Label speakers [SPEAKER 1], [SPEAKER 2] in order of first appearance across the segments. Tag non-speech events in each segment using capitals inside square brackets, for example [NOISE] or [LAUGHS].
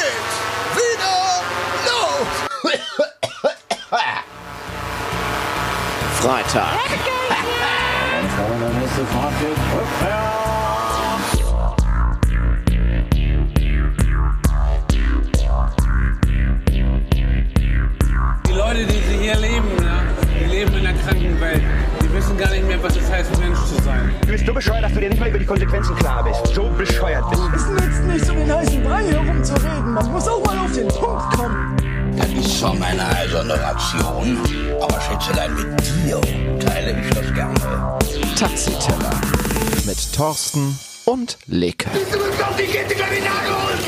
[SPEAKER 1] geht's wieder los.
[SPEAKER 2] Freitag.
[SPEAKER 3] Wissen gar nicht mehr, was es heißt, Mensch zu sein.
[SPEAKER 4] Du bist so bescheuert, dass du dir nicht mal über die Konsequenzen klar bist. So bescheuert bist du.
[SPEAKER 5] Es nützt nichts, um den heißen Brei herumzureden. Man muss auch mal auf den Punkt kommen.
[SPEAKER 1] Das ist zwar meine eiserne Ration, aber Schätzelein, mit dir teile ich das gerne.
[SPEAKER 2] Taxiteller. Mit Thorsten und Leke.
[SPEAKER 1] Du musst auf die Kette gleich die holen.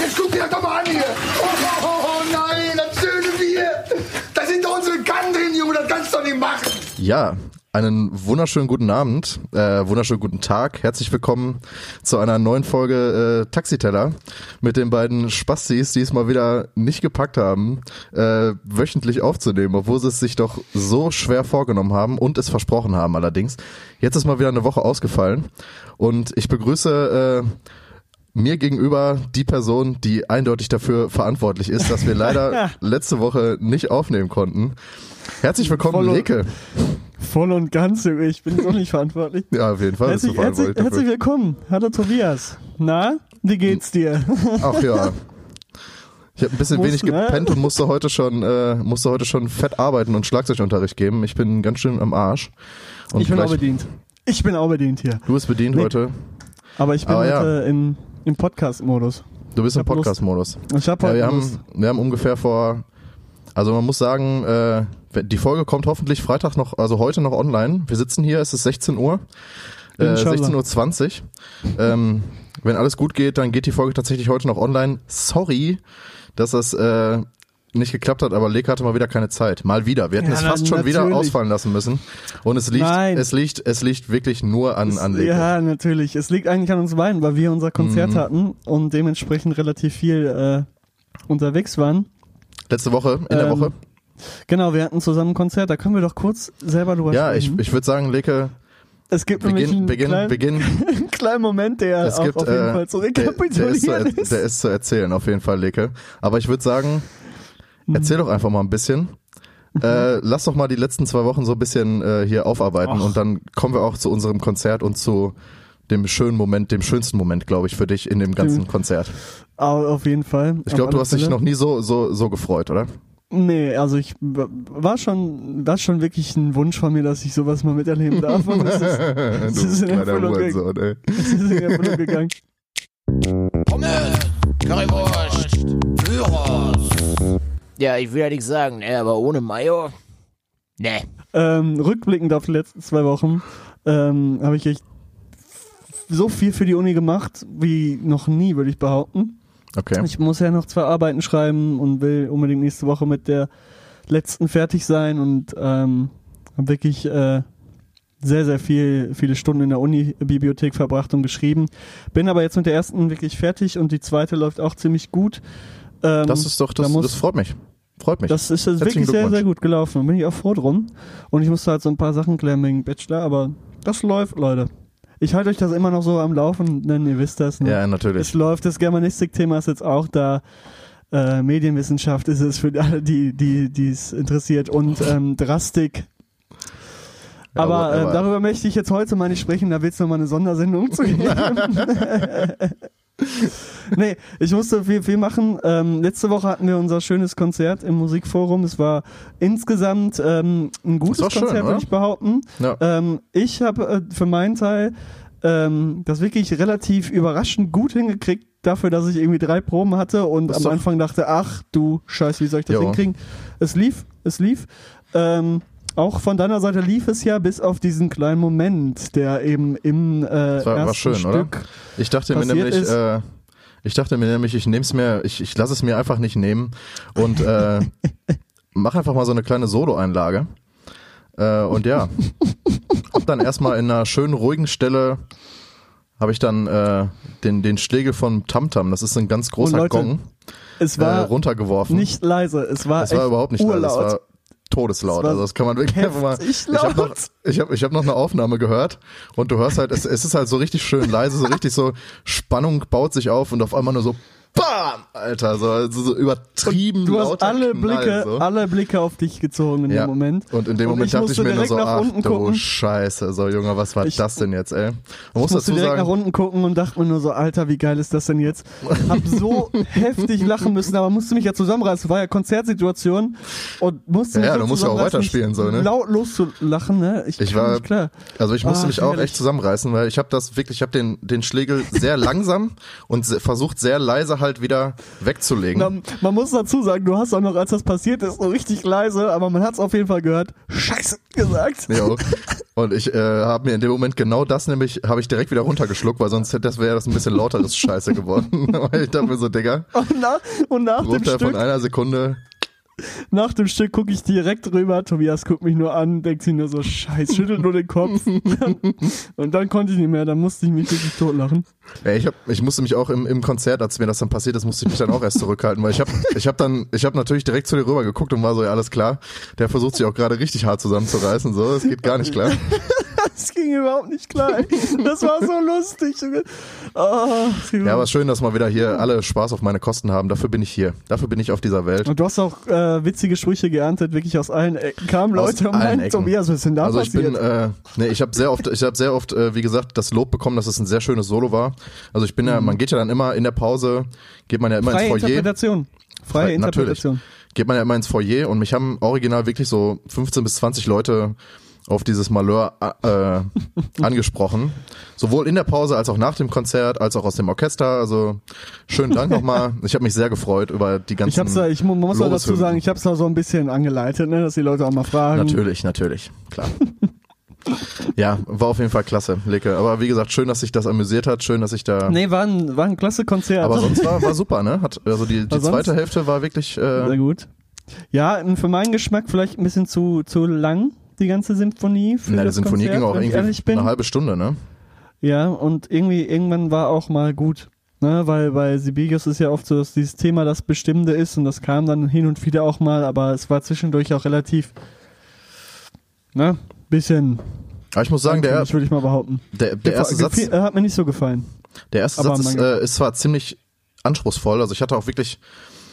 [SPEAKER 1] Jetzt guck dir das doch mal an hier. Oh, oh, oh, oh nein,
[SPEAKER 6] Ja, einen wunderschönen guten Abend, äh, wunderschönen guten Tag. Herzlich willkommen zu einer neuen Folge äh, Taxiteller mit den beiden Spastis, die es mal wieder nicht gepackt haben, äh, wöchentlich aufzunehmen, obwohl sie es sich doch so schwer vorgenommen haben und es versprochen haben allerdings. Jetzt ist mal wieder eine Woche ausgefallen und ich begrüße äh, mir gegenüber die Person, die eindeutig dafür verantwortlich ist, dass wir leider [LAUGHS] letzte Woche nicht aufnehmen konnten. Herzlich willkommen,
[SPEAKER 7] Voll-
[SPEAKER 6] Leke.
[SPEAKER 7] Voll und ganz, Junge, ich bin doch nicht verantwortlich.
[SPEAKER 6] Ja, auf jeden Fall.
[SPEAKER 7] Herzlich, herzlich, herzlich willkommen. Hallo Tobias. Na, wie geht's dir?
[SPEAKER 6] Ach ja. Ich habe ein bisschen
[SPEAKER 7] Musst,
[SPEAKER 6] wenig
[SPEAKER 7] ne?
[SPEAKER 6] gepennt und musste heute schon äh, musste heute schon fett arbeiten und Schlagzeugunterricht geben. Ich bin ganz schön am Arsch. Und
[SPEAKER 7] ich bin auch bedient. Ich bin auch bedient hier.
[SPEAKER 6] Du bist bedient
[SPEAKER 7] Nee.
[SPEAKER 6] heute.
[SPEAKER 7] Aber ich bin
[SPEAKER 6] Aber ja.
[SPEAKER 7] heute in, im Podcast-Modus.
[SPEAKER 6] Du bist im. Podcast-Modus.
[SPEAKER 7] Ich hab
[SPEAKER 6] Ja, wir
[SPEAKER 7] Lust.
[SPEAKER 6] haben, wir haben ungefähr vor, also man muss sagen, äh, die Folge kommt hoffentlich Freitag noch, also heute noch online. Wir sitzen hier, es ist 16 Uhr, äh,
[SPEAKER 7] Inshallah.
[SPEAKER 6] 16.20 Uhr. Ähm, wenn alles gut geht, dann geht die Folge tatsächlich heute noch online. Sorry, dass das äh, nicht geklappt hat, aber Leke hatte mal wieder keine Zeit. Mal wieder. Wir hätten
[SPEAKER 7] Ja,
[SPEAKER 6] es fast schon wieder
[SPEAKER 7] natürlich.
[SPEAKER 6] ausfallen lassen müssen. Und es liegt,
[SPEAKER 7] Nein.
[SPEAKER 6] es liegt, es liegt wirklich nur an, an Leke.
[SPEAKER 7] Ja, natürlich. Es liegt eigentlich an uns beiden, weil wir unser Konzert
[SPEAKER 6] Mhm.
[SPEAKER 7] hatten und dementsprechend relativ viel äh, unterwegs waren.
[SPEAKER 6] Letzte Woche, in der
[SPEAKER 7] Ähm,
[SPEAKER 6] Woche.
[SPEAKER 7] Genau, wir hatten zusammen ein Konzert. Da können wir doch kurz selber drüber
[SPEAKER 6] Ja, ich,
[SPEAKER 7] sprechen.
[SPEAKER 6] ich würde sagen, Leke,
[SPEAKER 7] es gibt nämlich
[SPEAKER 6] beginn,
[SPEAKER 7] einen
[SPEAKER 6] beginn,
[SPEAKER 7] kleinen,
[SPEAKER 6] beginn. [LAUGHS]
[SPEAKER 7] einen kleinen Moment, der
[SPEAKER 6] Es gibt,
[SPEAKER 7] auf jeden
[SPEAKER 6] äh,
[SPEAKER 7] Fall zu
[SPEAKER 6] der, der, ist zu,
[SPEAKER 7] rekapitulieren
[SPEAKER 6] er-
[SPEAKER 7] ist.
[SPEAKER 6] der ist zu erzählen, auf jeden Fall, Leke. Aber ich würde sagen. Erzähl doch einfach mal ein bisschen. Äh, lass doch mal die letzten zwei Wochen so ein bisschen äh, hier aufarbeiten
[SPEAKER 7] Och.
[SPEAKER 6] und dann kommen wir auch zu unserem Konzert und zu dem schönen Moment, dem schönsten Moment, glaube ich, für dich in dem ganzen
[SPEAKER 7] Dem-
[SPEAKER 6] Konzert.
[SPEAKER 7] Au- Auf jeden Fall.
[SPEAKER 6] Ich glaube, du hast dich
[SPEAKER 7] Fälle.
[SPEAKER 6] noch nie so, so, so gefreut, oder?
[SPEAKER 7] Nee, also ich war schon, war schon wirklich ein Wunsch von mir, dass ich sowas mal miterleben darf. Und es ist, [LAUGHS]
[SPEAKER 6] du
[SPEAKER 7] ist in Erfüllung
[SPEAKER 6] Hurensohn, ey.
[SPEAKER 7] es ist in Erfüllung gegangen.
[SPEAKER 1] Pommes, Currywurst, Gyros.
[SPEAKER 2] Ja, ich will ja nichts sagen, ne, aber ohne Mayo? Ne.
[SPEAKER 7] Ähm, rückblickend auf die letzten zwei Wochen ähm, habe ich echt so viel für die Uni gemacht wie noch nie, würde ich behaupten.
[SPEAKER 6] Okay.
[SPEAKER 7] Ich muss ja noch zwei Arbeiten schreiben und will unbedingt nächste Woche mit der letzten fertig sein und ähm, habe wirklich äh, sehr, sehr viel, viele Stunden in der Uni-Bibliothek verbracht und geschrieben. Bin aber jetzt mit der ersten wirklich fertig und die zweite läuft auch ziemlich gut. Ähm,
[SPEAKER 6] Das ist doch, das,
[SPEAKER 7] da muss-
[SPEAKER 6] das freut mich. Freut mich.
[SPEAKER 7] das ist jetzt
[SPEAKER 6] Herzlichen
[SPEAKER 7] wirklich sehr, sehr gut gelaufen. Da bin ich auch froh drum. Und ich musste halt so ein paar Sachen klären wegen Bachelor, aber das läuft, Leute. Ich halte euch das immer noch so am Laufen, denn ihr wisst das. Ne?
[SPEAKER 6] ja, natürlich.
[SPEAKER 7] Es läuft, das Germanistik-Thema ist jetzt auch da. Äh, Medienwissenschaft ist es für alle, die die die es interessiert und ähm, Drastik.
[SPEAKER 6] Ja,
[SPEAKER 7] Aber,
[SPEAKER 6] aber-
[SPEAKER 7] äh, darüber möchte ich jetzt heute mal nicht sprechen, da wird es nochmal eine Sondersendung zu geben. [LAUGHS] [LAUGHS] [LAUGHS] nee, ich musste viel, viel machen. Ähm, letzte Woche hatten wir unser schönes Konzert im Musikforum. Es war insgesamt ähm, ein gutes Konzert, würde ich behaupten.
[SPEAKER 6] Ja.
[SPEAKER 7] Ähm, ich habe äh, für meinen Teil ähm, das wirklich relativ überraschend gut hingekriegt, dafür, dass ich irgendwie drei Proben hatte und
[SPEAKER 6] Das
[SPEAKER 7] am Anfang dachte, ach du Scheiße, wie soll ich das
[SPEAKER 6] Jo.
[SPEAKER 7] hinkriegen? Es lief, es lief. Ähm, auch von deiner Seite lief es ja bis auf diesen kleinen Moment, der eben im äh,
[SPEAKER 6] Das war,
[SPEAKER 7] ersten
[SPEAKER 6] war schön, oder?
[SPEAKER 7] Stück
[SPEAKER 6] Ich dachte mir nämlich,
[SPEAKER 7] ist.
[SPEAKER 6] äh, ich dachte mir nämlich, ich nehm's mir, ich, ich lasse es mir einfach nicht nehmen und äh, [LAUGHS] mach einfach mal so eine kleine Solo-Einlage. Äh, und ja, hab dann erstmal in einer schönen ruhigen Stelle habe ich dann äh, den den Schlägel von Tamtam, das ist ein ganz großer
[SPEAKER 7] Leute,
[SPEAKER 6] Gong,
[SPEAKER 7] Es
[SPEAKER 6] äh,
[SPEAKER 7] war
[SPEAKER 6] runtergeworfen.
[SPEAKER 7] nicht leise, es war
[SPEAKER 6] das war überhaupt nicht leise,
[SPEAKER 7] urlaut.
[SPEAKER 6] war todeslaut.
[SPEAKER 7] Das
[SPEAKER 6] also das kann man wirklich einfach mal. Ich habe noch, ich hab, ich hab noch eine Aufnahme gehört und du hörst halt, es, es ist halt so richtig schön leise, so richtig so Spannung baut sich auf und auf einmal nur so BAM! Alter, so, also so übertrieben
[SPEAKER 7] Du hast alle
[SPEAKER 6] Knall,
[SPEAKER 7] Blicke,
[SPEAKER 6] so.
[SPEAKER 7] alle Blicke auf dich gezogen in
[SPEAKER 6] ja.
[SPEAKER 7] dem Moment.
[SPEAKER 6] Und in dem Moment
[SPEAKER 7] ich
[SPEAKER 6] dachte ich
[SPEAKER 7] musste
[SPEAKER 6] mir nur so,
[SPEAKER 7] nach
[SPEAKER 6] ach
[SPEAKER 7] unten
[SPEAKER 6] du
[SPEAKER 7] gucken.
[SPEAKER 6] Scheiße, so Junge, was war
[SPEAKER 7] Ich-
[SPEAKER 6] das denn jetzt, ey? Man muss
[SPEAKER 7] Ich musste
[SPEAKER 6] dazu
[SPEAKER 7] direkt nach
[SPEAKER 6] sagen,
[SPEAKER 7] unten gucken und dachte mir nur so, Alter, wie geil ist das denn jetzt? Hab so [LAUGHS] heftig lachen müssen, aber musste mich ja zusammenreißen. War ja Konzertsituation und musste
[SPEAKER 6] Ja,
[SPEAKER 7] mich
[SPEAKER 6] ja,
[SPEAKER 7] so
[SPEAKER 6] du musst ja auch weiterspielen, so, ne?
[SPEAKER 7] Laut loszulachen, ne? Ich,
[SPEAKER 6] Ich war-
[SPEAKER 7] klar.
[SPEAKER 6] also ich musste
[SPEAKER 7] Ah,
[SPEAKER 6] mich auch echt zusammenreißen, weil ich habe das wirklich, ich habe den, den Schlegel sehr langsam und versucht sehr leise halt wieder wegzulegen.
[SPEAKER 7] Na, man muss dazu sagen, du hast auch noch, als das passiert ist, so richtig leise, aber man hat es auf jeden Fall gehört, Scheiße gesagt. [LAUGHS]
[SPEAKER 6] Jo. Und ich äh, habe mir in dem Moment genau das nämlich, habe ich direkt wieder runtergeschluckt, weil sonst hätte das wäre das ein bisschen lauteres Scheiße geworden. [LAUGHS] Weil ich dachte mir so, Digga,
[SPEAKER 7] Und nach, und nach dem
[SPEAKER 6] runter von
[SPEAKER 7] Stück,
[SPEAKER 6] einer Sekunde.
[SPEAKER 7] Nach dem Stück gucke ich direkt rüber, Tobias guckt mich nur an, denkt sich nur so, Scheiß, schüttelt nur den Kopf. [LAUGHS] und dann konnte ich nicht mehr, dann musste ich mich wirklich totlachen.
[SPEAKER 6] Ey, ich, hab, ich musste mich auch im, im Konzert, als mir das dann passiert ist, musste ich mich dann auch erst zurückhalten, weil ich habe ich hab dann, ich habe natürlich direkt zu dir rüber geguckt und war so, ja, alles klar. Der versucht sich auch gerade richtig hart zusammenzureißen, so, das geht gar nicht klar. [LAUGHS]
[SPEAKER 7] Das ging überhaupt nicht klar. Das war so lustig. Ah,
[SPEAKER 6] Ja, aber schön, dass mal wieder hier alle Spaß auf meine Kosten haben. Dafür bin ich hier. Dafür bin ich auf dieser Welt.
[SPEAKER 7] und du hast auch äh, witzige Sprüche geerntet, wirklich aus allen Ecken. Kamen
[SPEAKER 6] Aus
[SPEAKER 7] Leute und
[SPEAKER 6] allen
[SPEAKER 7] meinten. Tobias, was ist denn da
[SPEAKER 6] Also ich
[SPEAKER 7] passiert?
[SPEAKER 6] bin, äh, nee, ich habe sehr oft, ich habe sehr oft, äh, wie gesagt, das Lob bekommen, dass es ein sehr schönes Solo war. Also ich bin ja, man geht ja dann immer in der Pause, geht man ja immer
[SPEAKER 7] Mhm. Freie
[SPEAKER 6] ins Foyer.
[SPEAKER 7] Interpretation. Freie
[SPEAKER 6] Frei-
[SPEAKER 7] Interpretation.
[SPEAKER 6] Natürlich. Geht man ja immer ins Foyer und mich haben original wirklich so 15 bis 20 Leute auf dieses Malheur äh, [LAUGHS] angesprochen. Sowohl in der Pause als auch nach dem Konzert, als auch aus dem Orchester. Also schönen Dank [LAUGHS] nochmal. Ich habe mich sehr gefreut über die ganzen
[SPEAKER 7] Ich hab's da, ich mu- muss mal dazu sagen, ich hab's da so ein bisschen angeleitet, ne, dass die Leute auch mal fragen.
[SPEAKER 6] Natürlich, natürlich, klar. [LAUGHS] ja, war auf jeden Fall klasse, Leke. Aber wie gesagt, schön, dass sich das amüsiert hat. Schön, dass ich da.
[SPEAKER 7] Nee, war ein, war ein klasse Konzert.
[SPEAKER 6] Aber sonst war, war super, ne? Hat, also die, die zweite Hälfte war wirklich.
[SPEAKER 7] Sehr
[SPEAKER 6] Äh,
[SPEAKER 7] gut. Ja, für meinen Geschmack vielleicht ein bisschen zu, zu lang, die ganze Symphonie. Für
[SPEAKER 6] na, die Sinfonie
[SPEAKER 7] Konzert,
[SPEAKER 6] ging auch irgendwie eine halbe Stunde, ne?
[SPEAKER 7] Ja, und irgendwie, irgendwann war auch mal gut. Ne, weil bei Sibelius ist ja oft so, dass dieses Thema das Bestimmende ist und das kam dann hin und wieder auch mal, aber es war zwischendurch auch relativ, ne, bisschen,
[SPEAKER 6] Aber ich muss sagen, der,
[SPEAKER 7] würde ich mal behaupten.
[SPEAKER 6] der, der erste Satz,
[SPEAKER 7] äh, hat mir nicht so gefallen.
[SPEAKER 6] der erste
[SPEAKER 7] aber
[SPEAKER 6] Satz ist, äh, ist zwar ziemlich anspruchsvoll. Also ich hatte auch wirklich,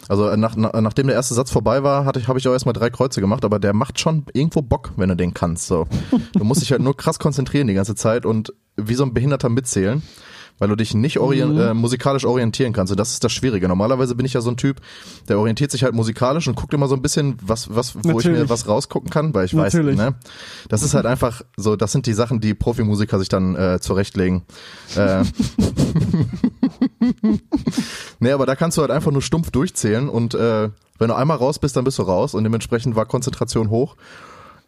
[SPEAKER 6] also nach, nach, nachdem der erste Satz vorbei war, hatte ich, habe ich auch erstmal drei Kreuze gemacht, aber der macht schon irgendwo Bock, wenn du den kannst. So, du musst dich halt nur krass konzentrieren die ganze Zeit und wie so ein Behinderter mitzählen. Weil du dich nicht orient,
[SPEAKER 7] Mhm.
[SPEAKER 6] äh, musikalisch orientieren kannst. Und das ist das Schwierige. Normalerweise bin ich ja so ein Typ, der orientiert sich halt musikalisch und guckt immer so ein bisschen, was, was, wo ich mir
[SPEAKER 7] Natürlich.
[SPEAKER 6] was rausgucken kann, weil ich
[SPEAKER 7] Natürlich.
[SPEAKER 6] weiß, ne? Das ist halt einfach so, das sind die Sachen, die Profimusiker sich dann äh, zurechtlegen. Äh, [LAUGHS] nee, aber da kannst du halt einfach nur stumpf durchzählen und äh, wenn du einmal raus bist, dann bist du raus und dementsprechend war Konzentration hoch.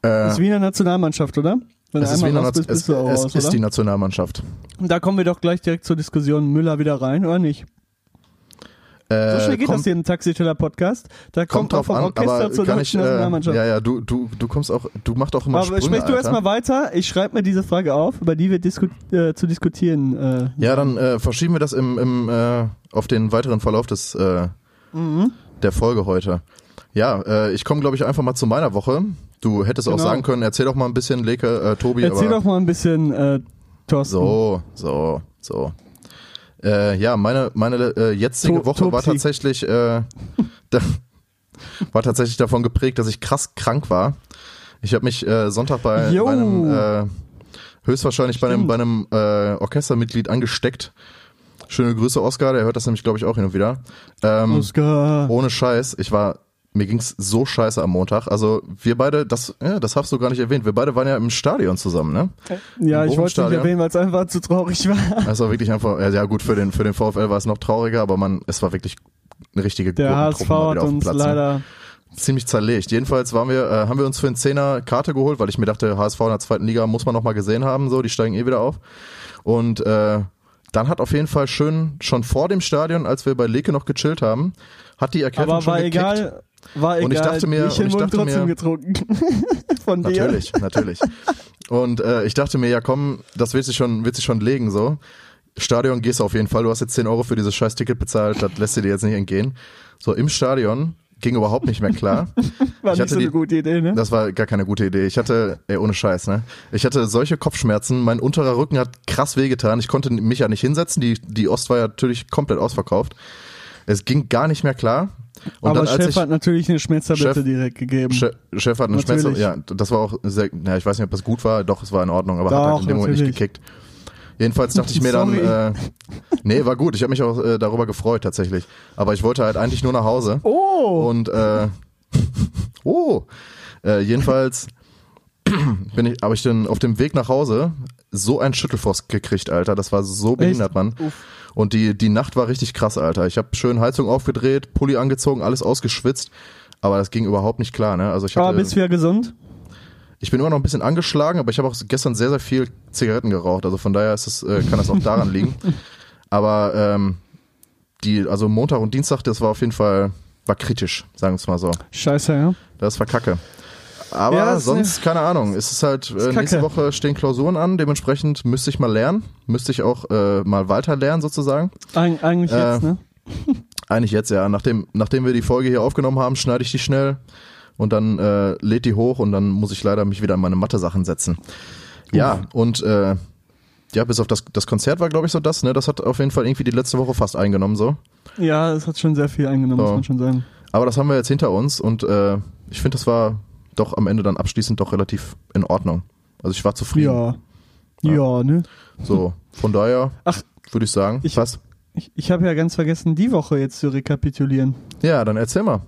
[SPEAKER 7] Das ist wie in der Nationalmannschaft, oder? Wenn
[SPEAKER 6] Es ist, wie
[SPEAKER 7] bist,
[SPEAKER 6] es,
[SPEAKER 7] bist
[SPEAKER 6] es
[SPEAKER 7] raus,
[SPEAKER 6] ist die? Nationalmannschaft.
[SPEAKER 7] Und da kommen wir doch gleich direkt zur Diskussion Müller wieder rein, oder nicht?
[SPEAKER 6] Äh,
[SPEAKER 7] So schnell geht
[SPEAKER 6] kommt,
[SPEAKER 7] das hier im Taxiteller-Podcast. Da kommt,
[SPEAKER 6] kommt
[SPEAKER 7] auch
[SPEAKER 6] drauf
[SPEAKER 7] vom
[SPEAKER 6] an,
[SPEAKER 7] Orchester
[SPEAKER 6] aber
[SPEAKER 7] zur deutschen
[SPEAKER 6] äh,
[SPEAKER 7] Nationalmannschaft.
[SPEAKER 6] ja, ja, du, du, du kommst auch, du machst auch immer
[SPEAKER 7] Aber
[SPEAKER 6] Sprünge,
[SPEAKER 7] sprich du erstmal weiter. Ich schreibe mir diese Frage auf, über die wir disku äh, zu diskutieren. Äh,
[SPEAKER 6] Ja, dann äh, verschieben wir das im, im äh, auf den weiteren Verlauf des äh,
[SPEAKER 7] Mhm.
[SPEAKER 6] der Folge heute. Ja, äh, ich komme glaube ich einfach mal zu meiner Woche. Du hättest auch
[SPEAKER 7] Genau.
[SPEAKER 6] sagen können, erzähl doch mal ein bisschen, Leke, äh, Tobi.
[SPEAKER 7] Erzähl doch mal ein bisschen, äh, Thorsten.
[SPEAKER 6] So, so, so. Äh, ja, meine meine äh, jetzige
[SPEAKER 7] To-
[SPEAKER 6] Woche war
[SPEAKER 7] Topsi.
[SPEAKER 6] tatsächlich äh, [LAUGHS] da, war tatsächlich davon geprägt, dass ich krass krank war. Ich habe mich äh, Sonntag bei, bei einem äh, höchstwahrscheinlich bei einem,
[SPEAKER 7] Stimmt.
[SPEAKER 6] bei einem äh, Orchestermitglied angesteckt. Schöne Grüße, Oscar, der hört das nämlich, glaube ich, auch hin und wieder. Ähm,
[SPEAKER 7] Oscar.
[SPEAKER 6] ohne Scheiß, ich war, mir ging's so scheiße am Montag. Also wir beide, das, ja, das hast du gar nicht erwähnt, wir beide waren ja im Stadion zusammen, ne?
[SPEAKER 7] Ja,
[SPEAKER 6] im
[SPEAKER 7] ich wollte es nicht erwähnen, weil es einfach zu traurig war.
[SPEAKER 6] Es war wirklich einfach, ja, gut, für den, für den VfL war es noch trauriger, aber man, es war wirklich eine richtige
[SPEAKER 7] Der HSV hat uns
[SPEAKER 6] Platz, ne?
[SPEAKER 7] leider.
[SPEAKER 6] Ziemlich zerlegt. Jedenfalls waren wir, äh, haben wir uns für einen Zehner Karte geholt, weil ich mir dachte, HSV in der zweiten Liga muss man noch mal gesehen haben, so, die steigen eh wieder auf. Und äh, dann hat auf jeden Fall schön, schon vor dem Stadion, als wir bei Leke noch gechillt haben, hat die Erkältung
[SPEAKER 7] Aber
[SPEAKER 6] schon
[SPEAKER 7] war
[SPEAKER 6] gekickt.
[SPEAKER 7] egal. War egal.
[SPEAKER 6] Und ich dachte mir-
[SPEAKER 7] Bierchen
[SPEAKER 6] und ich dachte
[SPEAKER 7] trotzdem
[SPEAKER 6] mir-
[SPEAKER 7] getrunken. [LAUGHS] Von dir.
[SPEAKER 6] Natürlich, natürlich. Und äh, ich dachte mir, ja komm, das wird sich schon, wird sich schon legen so. Stadion gehst du auf jeden Fall. Du hast jetzt 10 Euro für dieses scheiß Ticket bezahlt, das lässt dir dir jetzt nicht entgehen. So, im Stadion ging überhaupt nicht mehr klar. [LAUGHS]
[SPEAKER 7] War
[SPEAKER 6] Ich
[SPEAKER 7] nicht
[SPEAKER 6] hatte
[SPEAKER 7] so eine
[SPEAKER 6] die-
[SPEAKER 7] gute Idee, ne?
[SPEAKER 6] Das war gar keine gute Idee. Ich hatte, ey, ohne Scheiß, ne? Ich hatte solche Kopfschmerzen, mein unterer Rücken hat krass wehgetan. Ich konnte mich ja nicht hinsetzen. Die, die Ost war ja natürlich komplett ausverkauft. es ging gar nicht mehr klar. Und
[SPEAKER 7] aber
[SPEAKER 6] dann,
[SPEAKER 7] Chef
[SPEAKER 6] ich,
[SPEAKER 7] hat natürlich eine Schmerztablette
[SPEAKER 6] Chef-
[SPEAKER 7] direkt gegeben.
[SPEAKER 6] Chef, Chef hat eine
[SPEAKER 7] Natürlich.
[SPEAKER 6] Schmerz, ja, das war auch sehr, ja, ich weiß nicht, ob das gut war, doch, es war in Ordnung, aber hat
[SPEAKER 7] Doch,
[SPEAKER 6] halt in dem Moment nicht gekickt. Jedenfalls dachte ich mir dann, äh, nee, war gut, ich habe mich auch äh, darüber gefreut tatsächlich. Aber ich wollte halt eigentlich nur nach Hause.
[SPEAKER 7] Oh!
[SPEAKER 6] Und äh, [LAUGHS] oh, äh, jedenfalls bin ich, habe ich dann auf dem Weg nach Hause so einen Schüttelfrost gekriegt, Alter. Das war so behindert, Mann. Und die die Nacht war richtig krass, Alter. Ich habe schön Heizung aufgedreht, Pulli angezogen, alles ausgeschwitzt, aber das ging überhaupt nicht klar, ne? Also ich
[SPEAKER 7] Aber
[SPEAKER 6] hatte,
[SPEAKER 7] bist wieder gesund?
[SPEAKER 6] ich bin immer noch ein bisschen angeschlagen, aber ich habe auch gestern sehr sehr viel Zigaretten geraucht, also von daher ist es, äh, kann das auch daran [LAUGHS] liegen. Aber ähm, die also Montag und Dienstag, das war auf jeden Fall war kritisch, sagen wir es mal so.
[SPEAKER 7] Scheiße, ja.
[SPEAKER 6] Das war kacke. Aber
[SPEAKER 7] Ja,
[SPEAKER 6] sonst, keine Ahnung, ist es halt, äh,
[SPEAKER 7] Ist
[SPEAKER 6] nächste
[SPEAKER 7] kacke.
[SPEAKER 6] Woche stehen Klausuren an, dementsprechend müsste ich mal lernen, müsste ich auch äh, mal weiter lernen sozusagen.
[SPEAKER 7] Eig eigentlich
[SPEAKER 6] Äh,
[SPEAKER 7] jetzt, ne? [LAUGHS]
[SPEAKER 6] Eigentlich jetzt, ja. Nachdem, nachdem wir die Folge hier aufgenommen haben, schneide ich die schnell und dann äh, lädt die hoch und dann muss ich leider mich wieder an meine Mathe-Sachen setzen. Ja, und äh, ja, bis auf das, das Konzert war, glaube ich, so das, ne? Das hat auf jeden Fall irgendwie die letzte Woche fast eingenommen, so.
[SPEAKER 7] Ja, es hat schon sehr viel eingenommen,
[SPEAKER 6] So.
[SPEAKER 7] muss man schon sagen.
[SPEAKER 6] Aber das haben wir jetzt hinter uns und äh, ich finde, das war doch am Ende dann abschließend doch relativ in Ordnung. Also ich war zufrieden.
[SPEAKER 7] Ja. Ja, ne?
[SPEAKER 6] So, von daher
[SPEAKER 7] Ach,
[SPEAKER 6] würde ich sagen,
[SPEAKER 7] ich-
[SPEAKER 6] was?
[SPEAKER 7] ich, ich habe ja ganz vergessen, die Woche jetzt zu rekapitulieren.
[SPEAKER 6] Ja, dann erzähl mal.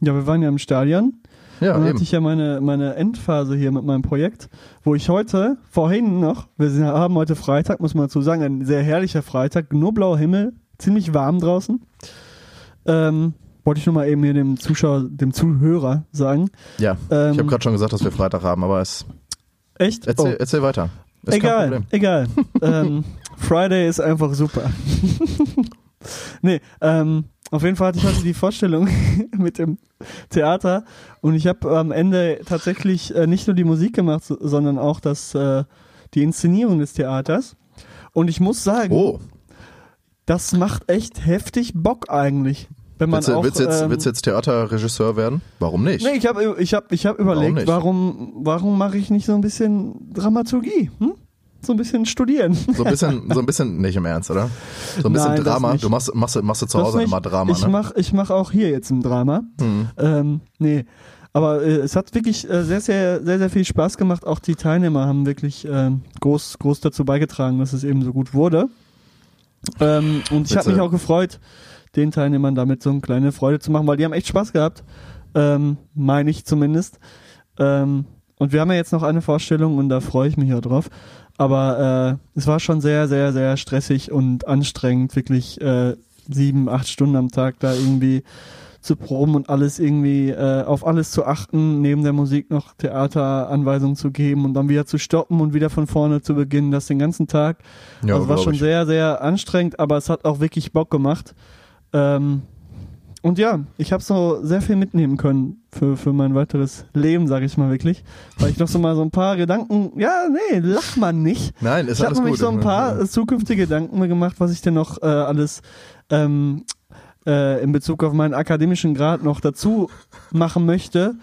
[SPEAKER 7] Ja, wir waren ja im Stadion.
[SPEAKER 6] Ja,
[SPEAKER 7] dann
[SPEAKER 6] eben.
[SPEAKER 7] hatte ich ja meine, meine Endphase hier mit meinem Projekt, wo ich heute, vorhin noch, wir sind, haben heute Freitag, muss man dazu sagen, ein sehr herrlicher Freitag, nur blauer Himmel, ziemlich warm draußen. Ähm, wollte ich nur mal eben hier dem Zuschauer, dem Zuhörer sagen.
[SPEAKER 6] Ja,
[SPEAKER 7] Ähm,
[SPEAKER 6] ich habe gerade schon gesagt, dass wir Freitag haben, aber es,
[SPEAKER 7] Echt?
[SPEAKER 6] erzähl,
[SPEAKER 7] Oh.
[SPEAKER 6] erzähl weiter. Ist
[SPEAKER 7] egal, egal. [LAUGHS] ähm, Friday ist einfach super. [LAUGHS] nee, ähm, auf jeden Fall hatte ich heute die Vorstellung [LAUGHS] mit dem Theater und ich habe am Ende tatsächlich äh, nicht nur die Musik gemacht, so- sondern auch das, äh, die Inszenierung des Theaters. Und ich muss sagen,
[SPEAKER 6] Oh,
[SPEAKER 7] das macht echt heftig Bock eigentlich. Wenn man
[SPEAKER 6] willst du,
[SPEAKER 7] auch,
[SPEAKER 6] willst, jetzt,
[SPEAKER 7] ähm,
[SPEAKER 6] willst jetzt Theaterregisseur werden? Warum nicht?
[SPEAKER 7] Nee, ich habe ich hab, ich hab überlegt,
[SPEAKER 6] nicht?
[SPEAKER 7] warum, warum mache ich nicht so ein bisschen Dramaturgie? Hm? So ein bisschen studieren.
[SPEAKER 6] So ein [LAUGHS] bisschen, so ein bisschen, nicht im Ernst, oder? So ein bisschen
[SPEAKER 7] Nein,
[SPEAKER 6] Drama. Du machst, machst, machst du zu Hause immer Drama,
[SPEAKER 7] ich
[SPEAKER 6] ne?
[SPEAKER 7] mach, ich mach auch hier jetzt ein Drama. Ähm, nee. Aber äh, es hat wirklich äh, sehr, sehr, sehr, sehr viel Spaß gemacht. Auch die Teilnehmer haben wirklich ähm, groß, groß dazu beigetragen, dass es eben so gut wurde. Ähm, und ich habe
[SPEAKER 6] Bitte.
[SPEAKER 7] mich auch gefreut, den Teilnehmern damit so eine kleine Freude zu machen, weil die haben echt Spaß gehabt. Ähm, Meine ich zumindest. Ähm, und wir haben ja jetzt noch eine Vorstellung und da freue ich mich auch drauf. Aber äh, es war schon sehr, sehr, sehr stressig und anstrengend, wirklich äh, sieben, acht Stunden am Tag da irgendwie zu proben und alles irgendwie äh, auf alles zu achten, neben der Musik noch Theateranweisungen zu geben und dann wieder zu stoppen und wieder von vorne zu beginnen, das den ganzen Tag.
[SPEAKER 6] Ja,
[SPEAKER 7] also war schon
[SPEAKER 6] ich.
[SPEAKER 7] sehr, sehr anstrengend, aber es hat auch wirklich Bock gemacht. Ähm, und ja, ich habe so sehr viel mitnehmen können für, für mein weiteres Leben, sage ich mal wirklich. Weil ich noch so mal so ein paar Gedanken, ja, nee, lach man nicht.
[SPEAKER 6] Nein, ist
[SPEAKER 7] Ich habe
[SPEAKER 6] alles
[SPEAKER 7] nämlich
[SPEAKER 6] gut.
[SPEAKER 7] so ein paar zukünftige Gedanken gemacht, was ich denn noch äh, alles ähm, äh, in Bezug auf meinen akademischen Grad noch dazu machen möchte.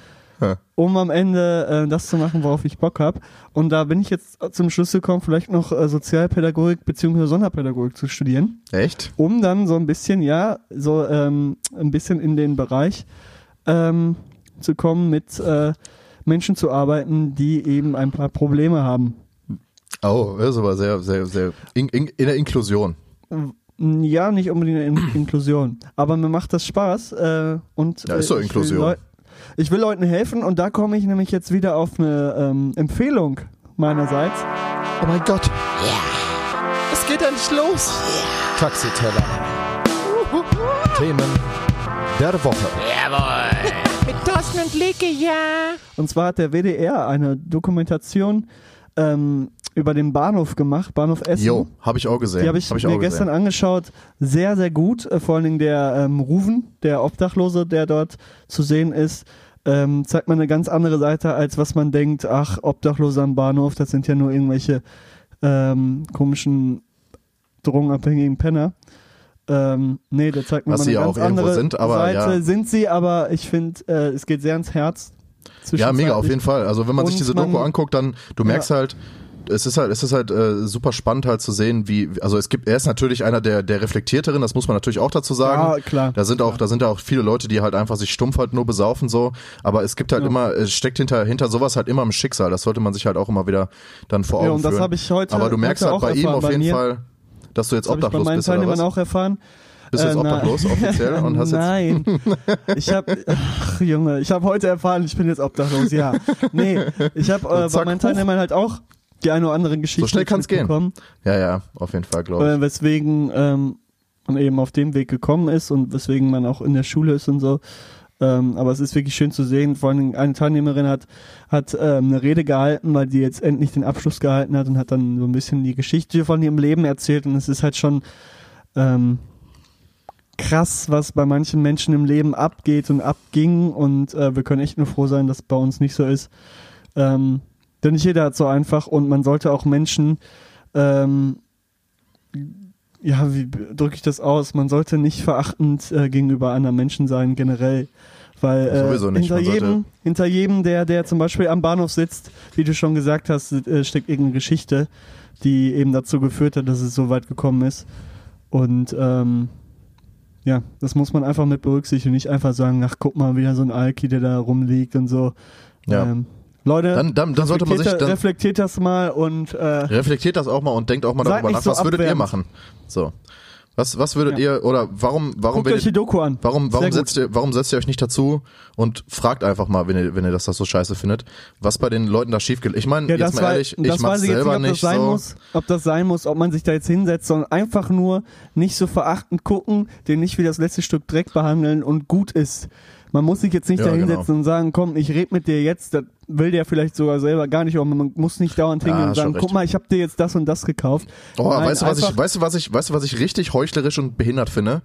[SPEAKER 7] [LAUGHS] um am Ende äh, das zu machen, worauf ich Bock habe. Und da bin ich jetzt zum Schluss gekommen, vielleicht noch äh, Sozialpädagogik bzw. Sonderpädagogik zu studieren,
[SPEAKER 6] Echt?
[SPEAKER 7] um dann so ein bisschen, ja, so ähm, ein bisschen in den Bereich ähm, zu kommen, mit äh, Menschen zu arbeiten, die eben ein paar Probleme haben.
[SPEAKER 6] Oh, das ist aber sehr, sehr, sehr, in, in, in der Inklusion.
[SPEAKER 7] Ja, nicht unbedingt in Inklusion. Aber mir macht das Spaß. Äh, und,
[SPEAKER 6] Ja, ist doch
[SPEAKER 7] äh,
[SPEAKER 6] Inklusion.
[SPEAKER 7] Ich will Leuten helfen und da komme ich nämlich jetzt wieder auf eine ähm, Empfehlung meinerseits.
[SPEAKER 6] Oh mein Gott. Es geht endlich los. Taxiteller. Themen der Woche.
[SPEAKER 2] Jawohl. [LAUGHS] Mit Thorsten und Leke, ja.
[SPEAKER 7] Und zwar hat der WDR eine Dokumentation ähm, über den Bahnhof gemacht, Bahnhof Essen.
[SPEAKER 6] Jo, habe ich auch gesehen.
[SPEAKER 7] Die habe ich,
[SPEAKER 6] Hab
[SPEAKER 7] mir
[SPEAKER 6] auch
[SPEAKER 7] gestern
[SPEAKER 6] gesehen.
[SPEAKER 7] angeschaut. Sehr, sehr gut. Äh, vor allen Dingen der ähm, Ruven, der Obdachlose, der dort zu sehen ist, ähm, zeigt mal eine ganz andere Seite, als was man denkt. Ach, Obdachlose am Bahnhof, das sind ja nur irgendwelche ähm, komischen, drogenabhängigen Penner. Ähm, nee, der zeigt mir
[SPEAKER 6] Was
[SPEAKER 7] mal eine
[SPEAKER 6] ja
[SPEAKER 7] ganz andere
[SPEAKER 6] sind, aber
[SPEAKER 7] Seite.
[SPEAKER 6] ja.
[SPEAKER 7] Sind sie, aber ich finde, äh, es geht sehr ins Herz.
[SPEAKER 6] Ja, mega, auf jeden Fall. Also wenn man sich
[SPEAKER 7] Und
[SPEAKER 6] diese Doku
[SPEAKER 7] man-
[SPEAKER 6] anguckt, dann, du merkst halt, es ist halt, es ist halt äh, super spannend halt zu sehen, wie, also es gibt, er ist natürlich einer der, der reflektierteren, das muss man natürlich auch dazu sagen.
[SPEAKER 7] Ja, klar.
[SPEAKER 6] Da sind auch, da sind auch viele Leute, die halt einfach sich stumpf halt nur besaufen so. Aber es gibt halt
[SPEAKER 7] Ja.
[SPEAKER 6] immer, es steckt hinter, hinter sowas halt immer im Schicksal. Das sollte man sich halt auch immer wieder dann vor Augen
[SPEAKER 7] Ja, und das
[SPEAKER 6] führen.
[SPEAKER 7] habe ich heute-
[SPEAKER 6] Aber du merkst halt bei ihm auf
[SPEAKER 7] bei
[SPEAKER 6] jeden
[SPEAKER 7] mir.
[SPEAKER 6] Fall, dass du jetzt
[SPEAKER 7] Das habe ich bei
[SPEAKER 6] obdachlos
[SPEAKER 7] meinen
[SPEAKER 6] bist oder
[SPEAKER 7] Teilnehmern
[SPEAKER 6] was?
[SPEAKER 7] auch erfahren.
[SPEAKER 6] Bist du jetzt
[SPEAKER 7] Äh,
[SPEAKER 6] obdachlos offiziell und hast [LAUGHS] jetzt
[SPEAKER 7] Nein. [LAUGHS] Ich habe, ach Junge, ich habe heute erfahren, ich bin jetzt obdachlos, ja. Nee, ich habe äh, bei meinen. Teilnehmern halt auch die eine oder andere Geschichte
[SPEAKER 6] So schnell kann's gehen.
[SPEAKER 7] mitbekommen,
[SPEAKER 6] Ja, ja, auf jeden Fall, glaube ich.
[SPEAKER 7] Äh, weswegen ähm, man eben auf dem Weg gekommen ist und weswegen man auch in der Schule ist und so. Ähm, aber es ist wirklich schön zu sehen. Vor allem eine Teilnehmerin hat, hat ähm, eine Rede gehalten, weil die jetzt endlich den Abschluss gehalten hat und hat dann so ein bisschen die Geschichte von ihrem Leben erzählt. Und es ist halt schon ähm, krass, was bei manchen Menschen im Leben abgeht und abging. Und äh, wir können echt nur froh sein, dass es bei uns nicht so ist. Ähm, denn nicht jeder hat so einfach und man sollte auch Menschen ähm, ja, wie drücke ich das aus? Man sollte nicht verachtend äh, gegenüber anderen Menschen sein, generell. Weil äh,
[SPEAKER 6] nicht.
[SPEAKER 7] hinter jedem, hinter jedem, der, der zum Beispiel am Bahnhof sitzt, wie du schon gesagt hast, äh, steckt irgendeine Geschichte, die eben dazu geführt hat, dass es so weit gekommen ist. Und ähm, ja, das muss man einfach mit berücksichtigen nicht einfach sagen, ach guck mal, wieder so ein Alki, der da rumliegt und so.
[SPEAKER 6] Ja.
[SPEAKER 7] Ähm, Leute,
[SPEAKER 6] Dann, dann, dann sollte man sich dann,
[SPEAKER 7] reflektiert das mal und äh,
[SPEAKER 6] reflektiert das auch mal und denkt auch mal darüber nach,
[SPEAKER 7] so
[SPEAKER 6] was würdet ihr machen? So. Was, was würdet
[SPEAKER 7] Ja.
[SPEAKER 6] ihr, oder warum, warum,
[SPEAKER 7] guckt euch die Doku an.
[SPEAKER 6] warum, warum
[SPEAKER 7] Sehr gut.
[SPEAKER 6] setzt ihr, warum setzt ihr euch nicht dazu und fragt einfach mal, wenn ihr, wenn ihr das, das so scheiße findet, was bei den Leuten da schief geht? Ich meine,
[SPEAKER 7] Ja,
[SPEAKER 6] jetzt mal
[SPEAKER 7] war,
[SPEAKER 6] ehrlich, ich mach's
[SPEAKER 7] ich
[SPEAKER 6] selber
[SPEAKER 7] nicht, ob das sein
[SPEAKER 6] so.
[SPEAKER 7] muss, ob das sein muss, ob man sich da jetzt hinsetzt, sondern einfach nur nicht so verachtend gucken, den nicht wie das letzte Stück Dreck behandeln und gut ist. Man muss sich jetzt nicht
[SPEAKER 6] Ja,
[SPEAKER 7] da
[SPEAKER 6] genau.
[SPEAKER 7] hinsetzen und sagen, komm, ich red mit dir jetzt, das will der vielleicht sogar selber gar nicht, aber man muss nicht dauernd hingehen
[SPEAKER 6] Ja,
[SPEAKER 7] und sagen, guck mal, ich habe dir jetzt das und das gekauft.
[SPEAKER 6] Oh,
[SPEAKER 7] Nein,
[SPEAKER 6] weißt du, was ich, weißt du, was ich, weißt du, was ich richtig heuchlerisch und behindert finde?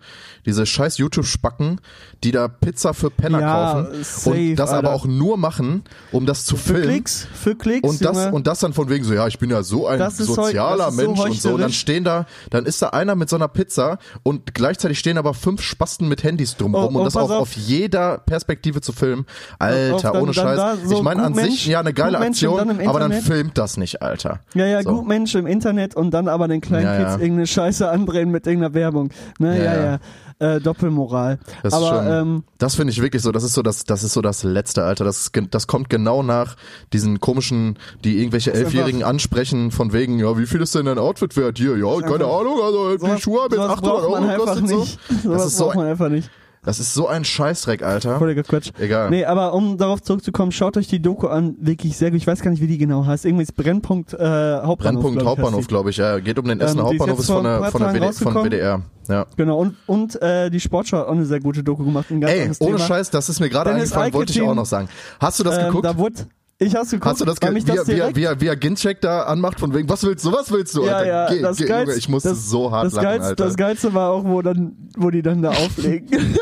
[SPEAKER 6] Diese scheiß YouTube-Spacken, die da Pizza für Penner
[SPEAKER 7] Ja,
[SPEAKER 6] kaufen
[SPEAKER 7] safe,
[SPEAKER 6] und das aber
[SPEAKER 7] Alter.
[SPEAKER 6] auch nur machen, um das zu
[SPEAKER 7] Für
[SPEAKER 6] filmen.
[SPEAKER 7] Klicks, für Klicks,
[SPEAKER 6] Und das,
[SPEAKER 7] Junge.
[SPEAKER 6] und das dann von wegen so, ja, ich bin ja so ein
[SPEAKER 7] Das
[SPEAKER 6] sozialer
[SPEAKER 7] ist so
[SPEAKER 6] Mensch und so. Und dann stehen da, dann ist da einer mit so einer Pizza und gleichzeitig stehen aber fünf Spasten mit Handys drumrum
[SPEAKER 7] Oh,
[SPEAKER 6] und
[SPEAKER 7] oh,
[SPEAKER 6] das auch
[SPEAKER 7] auf.
[SPEAKER 6] auf jeder Perspektive zu filmen. Alter,
[SPEAKER 7] dann-
[SPEAKER 6] ohne
[SPEAKER 7] dann
[SPEAKER 6] Scheiß.
[SPEAKER 7] so
[SPEAKER 6] ich meine an
[SPEAKER 7] Gutmensch-
[SPEAKER 6] sich ja eine geile Aktion,
[SPEAKER 7] dann
[SPEAKER 6] aber dann filmt das nicht, Alter.
[SPEAKER 7] Ja, ja,
[SPEAKER 6] So.
[SPEAKER 7] gut Mensch im Internet und dann aber den kleinen
[SPEAKER 6] Ja,
[SPEAKER 7] Kids
[SPEAKER 6] ja.
[SPEAKER 7] irgendeine Scheiße andrehen mit irgendeiner Werbung. Ne,
[SPEAKER 6] Ja,
[SPEAKER 7] ja, ja. Äh, Doppelmoral.
[SPEAKER 6] Das ist
[SPEAKER 7] aber
[SPEAKER 6] schon,
[SPEAKER 7] ähm,
[SPEAKER 6] das finde ich wirklich so, das ist so das, das ist so das letzte, Alter. Das, das kommt genau nach diesen komischen, die irgendwelche Elfjährigen ansprechen von wegen, ja, wie viel ist denn dein Outfit wert hier? Ja, keine Ahnung, also die
[SPEAKER 7] sowas,
[SPEAKER 6] Schuhe
[SPEAKER 7] sowas
[SPEAKER 6] 800
[SPEAKER 7] braucht man
[SPEAKER 6] Euro gekostet so.
[SPEAKER 7] nicht.
[SPEAKER 6] Das ist so,
[SPEAKER 7] braucht man einfach nicht.
[SPEAKER 6] Das ist so ein Scheißdreck, Alter.
[SPEAKER 7] Völliger Quatsch.
[SPEAKER 6] Egal.
[SPEAKER 7] Nee, aber um darauf zurückzukommen, schaut euch die Doku an, wirklich sehr gut. Ich weiß gar nicht, wie die genau heißt. Irgendwie ist Brennpunkt äh, Hauptbahnhof.
[SPEAKER 6] Brennpunkt Hauptbahnhof, glaube ich, ja. Geht um den Essener
[SPEAKER 7] Ähm, ist
[SPEAKER 6] Hauptbahnhof,
[SPEAKER 7] jetzt
[SPEAKER 6] ist von der, von der WD, von. WDR. Ja.
[SPEAKER 7] Genau, und, und äh, die Sportschau hat auch eine sehr gute Doku gemacht. Ein ganz
[SPEAKER 6] Ey, ohne
[SPEAKER 7] Thema.
[SPEAKER 6] Scheiß, das ist mir gerade eingefallen, wollte ich auch noch sagen. Hast du das
[SPEAKER 7] Ähm,
[SPEAKER 6] geguckt?
[SPEAKER 7] da wurde, ich hab's geguckt,
[SPEAKER 6] Hast du das,
[SPEAKER 7] weil mich
[SPEAKER 6] wie,
[SPEAKER 7] das
[SPEAKER 6] wie,
[SPEAKER 7] direkt
[SPEAKER 6] wie, er- wie er Gincheck da anmacht von wegen, was willst du, was willst du,
[SPEAKER 7] Ja,
[SPEAKER 6] Alter?
[SPEAKER 7] ja,
[SPEAKER 6] Geh,
[SPEAKER 7] das
[SPEAKER 6] geh,
[SPEAKER 7] Geilste,
[SPEAKER 6] Junge, ich musste
[SPEAKER 7] das,
[SPEAKER 6] so hart
[SPEAKER 7] das
[SPEAKER 6] lachen,
[SPEAKER 7] Geilste,
[SPEAKER 6] Alter.
[SPEAKER 7] Das Geilste war auch, wo dann, wo die dann da [LAUGHS] auflegen. [LAUGHS]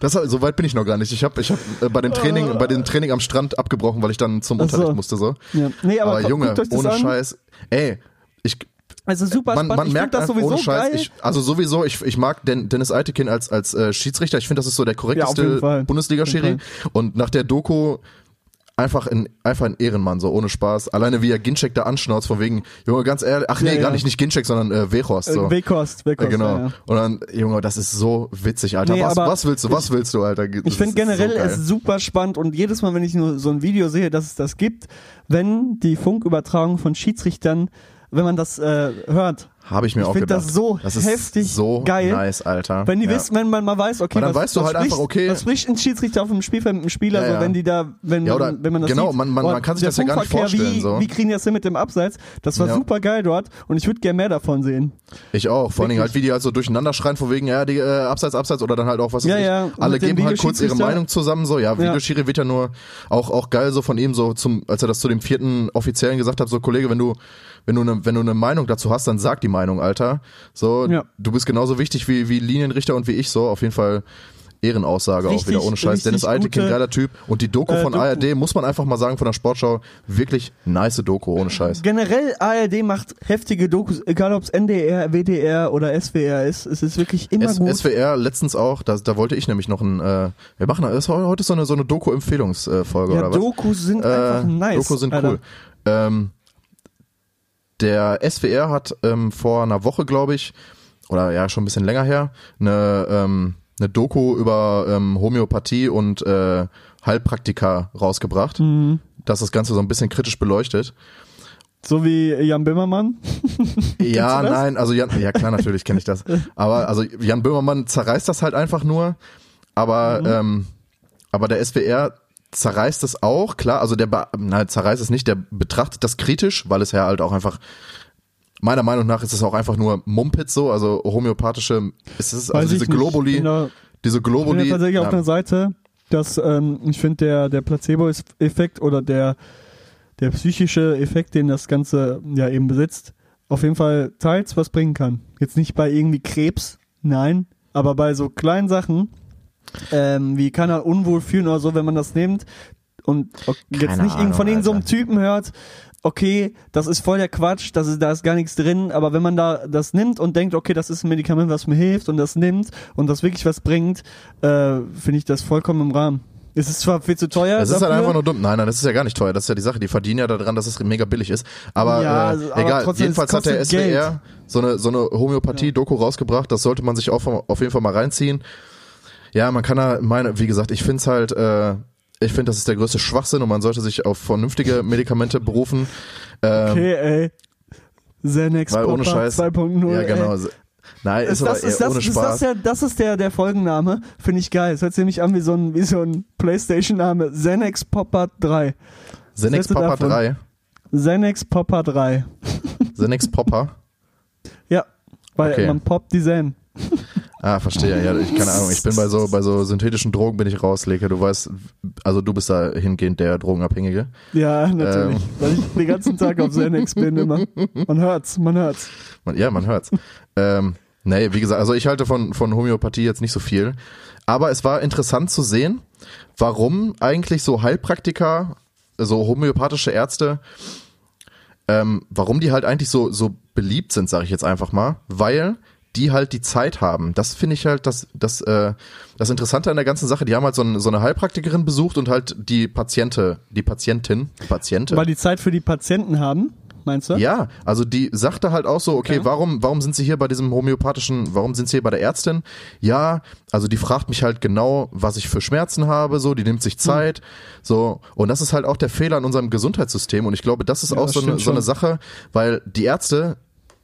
[SPEAKER 6] Das, so weit bin ich noch gar nicht. Ich habe ich hab, äh, bei dem Training, bei dem Training am Strand abgebrochen, weil ich dann zum
[SPEAKER 7] Ach so.
[SPEAKER 6] Unterricht musste so.
[SPEAKER 7] ja. Nee, aber,
[SPEAKER 6] Aber,
[SPEAKER 7] gu-
[SPEAKER 6] Junge, ohne
[SPEAKER 7] an.
[SPEAKER 6] Scheiß. Ey, ich,
[SPEAKER 7] Also super
[SPEAKER 6] man,
[SPEAKER 7] spannend.
[SPEAKER 6] man
[SPEAKER 7] ich
[SPEAKER 6] merkt
[SPEAKER 7] das sowieso
[SPEAKER 6] ohne Scheiß.
[SPEAKER 7] geil.
[SPEAKER 6] Ich, also sowieso, ich, ich mag Den, Dennis Eitekin als als äh, Schiedsrichter. Ich finde, das ist so der
[SPEAKER 7] Ja,
[SPEAKER 6] korrekteste
[SPEAKER 7] Fall.
[SPEAKER 6] Bundesliga-Schiri. Und nach der Doku einfach ein, einfach ein Ehrenmann, so ohne Spaß. Alleine wie er Ginczek da anschnauzt, von wegen, Junge, ganz ehrlich, ach nee,
[SPEAKER 7] Ja, ja.
[SPEAKER 6] gar nicht, nicht Ginczek, sondern äh, Wechhorst, so.
[SPEAKER 7] Äh, Wekost,
[SPEAKER 6] Ja,
[SPEAKER 7] Wekost,
[SPEAKER 6] genau.
[SPEAKER 7] ja.
[SPEAKER 6] Und dann, Junge, das ist so witzig, Alter.
[SPEAKER 7] Nee,
[SPEAKER 6] was, was willst du, was willst du, Alter? Das
[SPEAKER 7] Ich finde generell
[SPEAKER 6] so
[SPEAKER 7] es super spannend und jedes Mal, wenn ich nur so ein Video sehe, dass es das gibt, wenn die Funkübertragung von Schiedsrichtern, wenn man das äh, hört,
[SPEAKER 6] Habe ich mir
[SPEAKER 7] Ich
[SPEAKER 6] auch gedacht.
[SPEAKER 7] das so
[SPEAKER 6] das ist
[SPEAKER 7] heftig
[SPEAKER 6] so
[SPEAKER 7] geil.
[SPEAKER 6] nice, Alter.
[SPEAKER 7] wenn die
[SPEAKER 6] ja.
[SPEAKER 7] wissen, wenn man mal weiß, okay,
[SPEAKER 6] Und dann
[SPEAKER 7] was,
[SPEAKER 6] weißt du
[SPEAKER 7] was
[SPEAKER 6] halt
[SPEAKER 7] spricht,
[SPEAKER 6] einfach, okay-
[SPEAKER 7] was spricht ein Schiedsrichter auf dem Spielfeld mit dem Spieler,
[SPEAKER 6] Ja,
[SPEAKER 7] so wenn die da, wenn,
[SPEAKER 6] Ja, oder-
[SPEAKER 7] wenn man das
[SPEAKER 6] genau,
[SPEAKER 7] sieht,
[SPEAKER 6] man- man- man kann sich das ja gar nicht vorstellen,
[SPEAKER 7] Wie,
[SPEAKER 6] so.
[SPEAKER 7] wie kriegen die das hin mit dem Abseits? Das war super geil dort und ich würde gerne mehr davon sehen.
[SPEAKER 6] Ich auch. Vor allen Dingen halt, wie die halt so durcheinander schreien, von wegen, ja, die äh, Abseits, Abseits oder dann halt auch, was
[SPEAKER 7] Ja,
[SPEAKER 6] ich.
[SPEAKER 7] ja,
[SPEAKER 6] Alle geben halt kurz ihre. Meinung zusammen, so, ja, Videoschiri wird ja nur auch, auch geil so von ihm, so zum, als er das zu dem vierten Offiziellen gesagt hat, so, Kollege, wenn du, wenn du eine, wenn du eine Meinung dazu hast, dann sag die Meinung, Alter. So,
[SPEAKER 7] Ja.
[SPEAKER 6] du bist genauso wichtig wie, wie Linienrichter und wie ich, so, auf jeden Fall. Ehrenaussage auch
[SPEAKER 7] Richtig,
[SPEAKER 6] wieder ohne Scheiß. Dennis
[SPEAKER 7] gute,
[SPEAKER 6] geiler Typ. Und die Doku
[SPEAKER 7] äh,
[SPEAKER 6] von
[SPEAKER 7] Doku.
[SPEAKER 6] ARD, muss man einfach mal sagen, von der Sportschau, wirklich nice Doku, ohne Scheiß.
[SPEAKER 7] Generell ARD macht heftige Dokus, egal ob es NDR, WDR oder SWR ist, es ist wirklich immer
[SPEAKER 6] S
[SPEAKER 7] gut.
[SPEAKER 6] SWR letztens auch, da, da wollte ich nämlich noch ein, äh, wir machen, das ist heute so eine, so eine Doku-Empfehlungsfolge
[SPEAKER 7] ja,
[SPEAKER 6] oder was?
[SPEAKER 7] Dokus sind
[SPEAKER 6] Äh,
[SPEAKER 7] einfach nice.
[SPEAKER 6] Doku sind
[SPEAKER 7] Alter.
[SPEAKER 6] cool. Ähm, der SWR hat ähm, vor einer Woche, glaube ich, oder ja schon ein bisschen länger her, eine, ähm, eine Doku über ähm, Homöopathie und äh, Heilpraktika rausgebracht, das das Ganze so ein bisschen kritisch beleuchtet.
[SPEAKER 7] So wie Jan Böhmermann. [LAUGHS]
[SPEAKER 6] Ja, nein, also Jan, ja klar, natürlich kenne ich das. Aber also Jan Böhmermann zerreißt das halt einfach nur. Aber ähm, aber der SWR zerreißt es auch, klar. Also der nein, zerreißt es nicht, der betrachtet das kritisch, weil es ja halt auch einfach meiner Meinung nach ist es auch einfach nur Mumpitz so, also homöopathische, ist es also diese. Globuli,
[SPEAKER 7] da-
[SPEAKER 6] diese
[SPEAKER 7] Ich bin
[SPEAKER 6] Globuli.
[SPEAKER 7] ja tatsächlich auf der Seite, dass ähm, ich finde, der, der Placebo-Effekt oder der, der psychische Effekt, den das Ganze ja eben besitzt, auf jeden Fall teils was bringen kann. Jetzt nicht bei irgendwie Krebs, nein, aber bei so kleinen Sachen, ähm, wie kann er unwohl fühlen oder so, wenn man das nimmt und jetzt
[SPEAKER 6] Keine
[SPEAKER 7] nicht irgend von
[SPEAKER 6] Ahnung,
[SPEAKER 7] irgendeinem
[SPEAKER 6] Alter.
[SPEAKER 7] Typen hört, okay, das ist voll der Quatsch, das ist, da ist gar nichts drin, aber wenn man da das nimmt und denkt, okay, das ist ein Medikament, was mir hilft und das nimmt und das wirklich was bringt, äh, finde ich das vollkommen im Rahmen. Es ist zwar viel zu teuer.
[SPEAKER 6] Das ist halt
[SPEAKER 7] dafür,
[SPEAKER 6] einfach nur dumm. Nein, nein, das ist ja gar nicht teuer. Das ist ja die Sache. Die verdienen ja daran, dass es mega billig ist. Aber,
[SPEAKER 7] Ja,
[SPEAKER 6] äh,
[SPEAKER 7] also, aber
[SPEAKER 6] egal.
[SPEAKER 7] trotzdem,
[SPEAKER 6] Jedenfalls hat der SWR so eine, so eine Homöopathie-Doku rausgebracht. Das sollte man sich auch auf jeden Fall mal reinziehen. Ja, man kann da meine, wie gesagt, ich finde es halt, äh, ich finde, das ist der größte Schwachsinn und man sollte sich auf vernünftige Medikamente berufen. Ähm,
[SPEAKER 7] Okay, ey. Xanax
[SPEAKER 6] weil
[SPEAKER 7] Popper
[SPEAKER 6] ohne Scheiß.
[SPEAKER 7] 2.0.
[SPEAKER 6] Ja, genau.
[SPEAKER 7] Ey.
[SPEAKER 6] Nein, ist,
[SPEAKER 7] Ist das, ist, das,
[SPEAKER 6] ohne
[SPEAKER 7] ist das,
[SPEAKER 6] Spaß.
[SPEAKER 7] der, das ist der, der Folgenname. Finde ich geil. Es hört sich nämlich an wie so ein, wie so ein Playstation-Name. Xanax Popper 3.
[SPEAKER 6] Xenex
[SPEAKER 7] Sätze
[SPEAKER 6] Popper
[SPEAKER 7] davon.
[SPEAKER 6] 3.
[SPEAKER 7] Xanax Popper 3.
[SPEAKER 6] Xenex Popper.
[SPEAKER 7] Ja, weil
[SPEAKER 6] Okay.
[SPEAKER 7] man poppt die Zen. [LAUGHS]
[SPEAKER 6] Ah, verstehe. Ja, ich keine Ahnung. Ich bin bei so bei so synthetischen Drogen bin ich raus, Leke. Du weißt, also du bist da hingehend der Drogenabhängige.
[SPEAKER 7] Ja, natürlich.
[SPEAKER 6] Ähm.
[SPEAKER 7] Weil ich den ganzen Tag auf Xanax bin immer. Man hört's, man hört's.
[SPEAKER 6] Man, ja, man hört's. ähm, nee, wie gesagt, also ich halte von von Homöopathie jetzt nicht so viel, aber es war interessant zu sehen, warum eigentlich so Heilpraktiker, so homöopathische Ärzte, ähm, warum die halt eigentlich so so beliebt sind, sage ich jetzt einfach mal, weil die halt die Zeit haben. Das finde ich halt das, das, äh, das Interessante an der ganzen Sache. Die haben halt so, ein, so eine Heilpraktikerin besucht und halt die Patiente, die Patientin, Patiente.
[SPEAKER 7] Weil die Zeit für die Patienten haben, meinst du?
[SPEAKER 6] Ja, also die sagte halt auch so, okay,
[SPEAKER 7] Okay.
[SPEAKER 6] warum, warum sind sie hier bei diesem homöopathischen, warum sind sie hier bei der Ärztin? Ja, also die fragt mich halt genau, was ich für Schmerzen habe, so, die nimmt sich Zeit, so, und das ist halt auch der Fehler in unserem Gesundheitssystem und ich glaube, das ist
[SPEAKER 7] Ja,
[SPEAKER 6] auch
[SPEAKER 7] das
[SPEAKER 6] so eine, so eine. Sache, weil die Ärzte,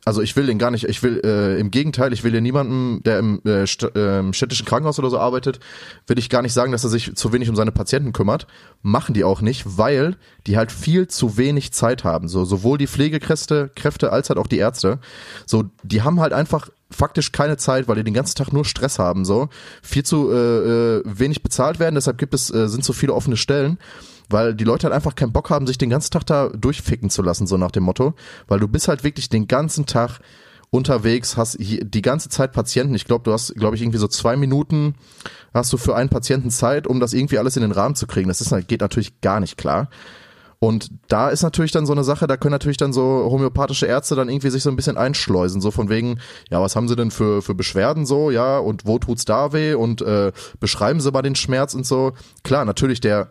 [SPEAKER 6] also ich will den gar nicht, ich will äh, im Gegenteil, ich will hier niemanden, der im äh, st ähm, städtischen Krankenhaus oder so arbeitet, will ich gar nicht sagen, dass er sich zu wenig um seine Patienten kümmert. Machen die auch nicht, weil die halt viel zu wenig Zeit haben. So sowohl die Pflegekräfte, Kräfte als halt auch die Ärzte. So die haben halt einfach faktisch keine Zeit, weil die den ganzen Tag nur Stress haben. So viel zu äh, äh, wenig bezahlt werden. Deshalb gibt es äh, sind so viele offene Stellen weil die Leute halt einfach keinen Bock haben, sich den ganzen Tag da durchficken zu lassen, so nach dem Motto, weil du bist halt wirklich den ganzen Tag unterwegs, hast die ganze Zeit Patienten. Ich glaube, du hast, glaube ich, irgendwie so zwei Minuten hast du für einen Patienten Zeit, um das irgendwie alles in den Rahmen zu kriegen. Das ist, geht natürlich gar nicht klar. Und da ist natürlich dann so eine Sache, da können natürlich dann so homöopathische Ärzte dann irgendwie sich so ein bisschen einschleusen, so von wegen, ja, was haben sie denn für, für Beschwerden so, ja, und wo tut's da weh und äh, beschreiben sie mal den Schmerz und so. Klar, natürlich der,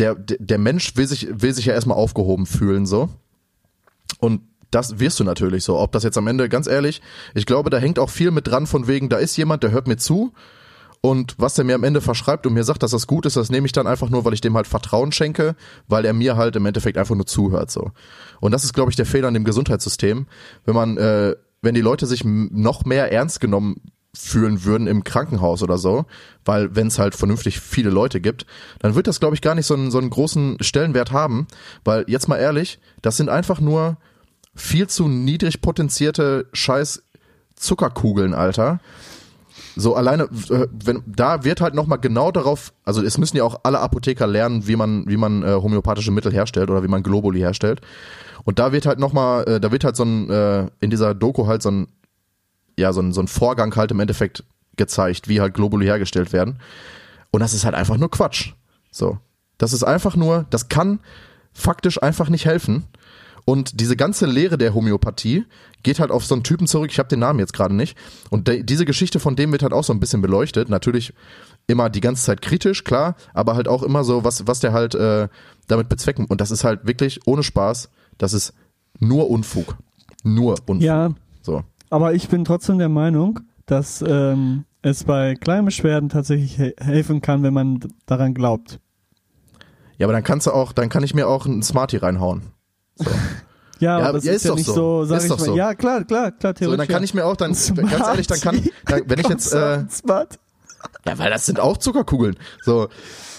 [SPEAKER 6] der, der Mensch will sich, will sich ja erstmal aufgehoben fühlen, so. Und das wirst du natürlich so. Ob das jetzt am Ende, ganz ehrlich, ich glaube, da hängt auch viel mit dran von wegen, da ist jemand, der hört mir zu und was der mir am Ende verschreibt und mir sagt, dass das gut ist, das nehme ich dann einfach nur, weil ich dem halt Vertrauen schenke, weil er mir halt im Endeffekt einfach nur zuhört, so. Und das ist, glaube ich, der Fehler an dem Gesundheitssystem, wenn man, äh, wenn die Leute sich noch mehr ernst genommen fühlen würden im Krankenhaus oder so, weil wenn es halt vernünftig viele Leute gibt, dann wird das, glaube ich, gar nicht so einen, so einen großen Stellenwert haben, weil jetzt mal ehrlich, das sind einfach nur viel zu niedrig potenzierte scheiß Zuckerkugeln, Alter. So alleine, äh, wenn da wird halt nochmal genau darauf, also es müssen ja auch alle Apotheker lernen, wie man, wie man äh, homöopathische Mittel herstellt oder wie man Globuli herstellt. Und da wird halt nochmal, äh, da wird halt so ein, äh, in dieser Doku halt so ein, ja, so ein, so ein Vorgang halt im Endeffekt gezeigt, wie halt Globuli hergestellt werden. Und das ist halt einfach nur Quatsch. So. Das ist einfach nur, das kann faktisch einfach nicht helfen. Und diese ganze Lehre der Homöopathie geht halt auf so einen Typen zurück, ich habe den Namen jetzt gerade nicht. Und de diese Geschichte von dem wird halt auch so ein bisschen beleuchtet. Natürlich immer die ganze Zeit kritisch, klar, aber halt auch immer so, was, was der halt äh, damit bezwecken. Und das ist halt wirklich ohne Spaß, das ist nur Unfug. Nur Unfug.
[SPEAKER 7] Ja. Aber ich bin trotzdem der Meinung, dass ähm, es bei kleinen Beschwerden tatsächlich he helfen kann, wenn man daran glaubt.
[SPEAKER 6] Ja, aber dann kannst du auch, dann kann ich mir auch einen Smarty reinhauen. [LAUGHS]
[SPEAKER 7] Ja,
[SPEAKER 6] Ja,
[SPEAKER 7] aber das
[SPEAKER 6] ja,
[SPEAKER 7] ist,
[SPEAKER 6] ist
[SPEAKER 7] ja
[SPEAKER 6] doch
[SPEAKER 7] nicht
[SPEAKER 6] so.
[SPEAKER 7] so, sag ich
[SPEAKER 6] doch
[SPEAKER 7] mal.
[SPEAKER 6] so.
[SPEAKER 7] Ja, klar, klar, klar,
[SPEAKER 6] So,
[SPEAKER 7] theoretisch.
[SPEAKER 6] dann kann ich mir auch dann, ganz ehrlich, dann kann, dann, wenn ich jetzt, [LAUGHS] äh,
[SPEAKER 7] Smart.
[SPEAKER 6] ja, weil das sind auch Zuckerkugeln. So,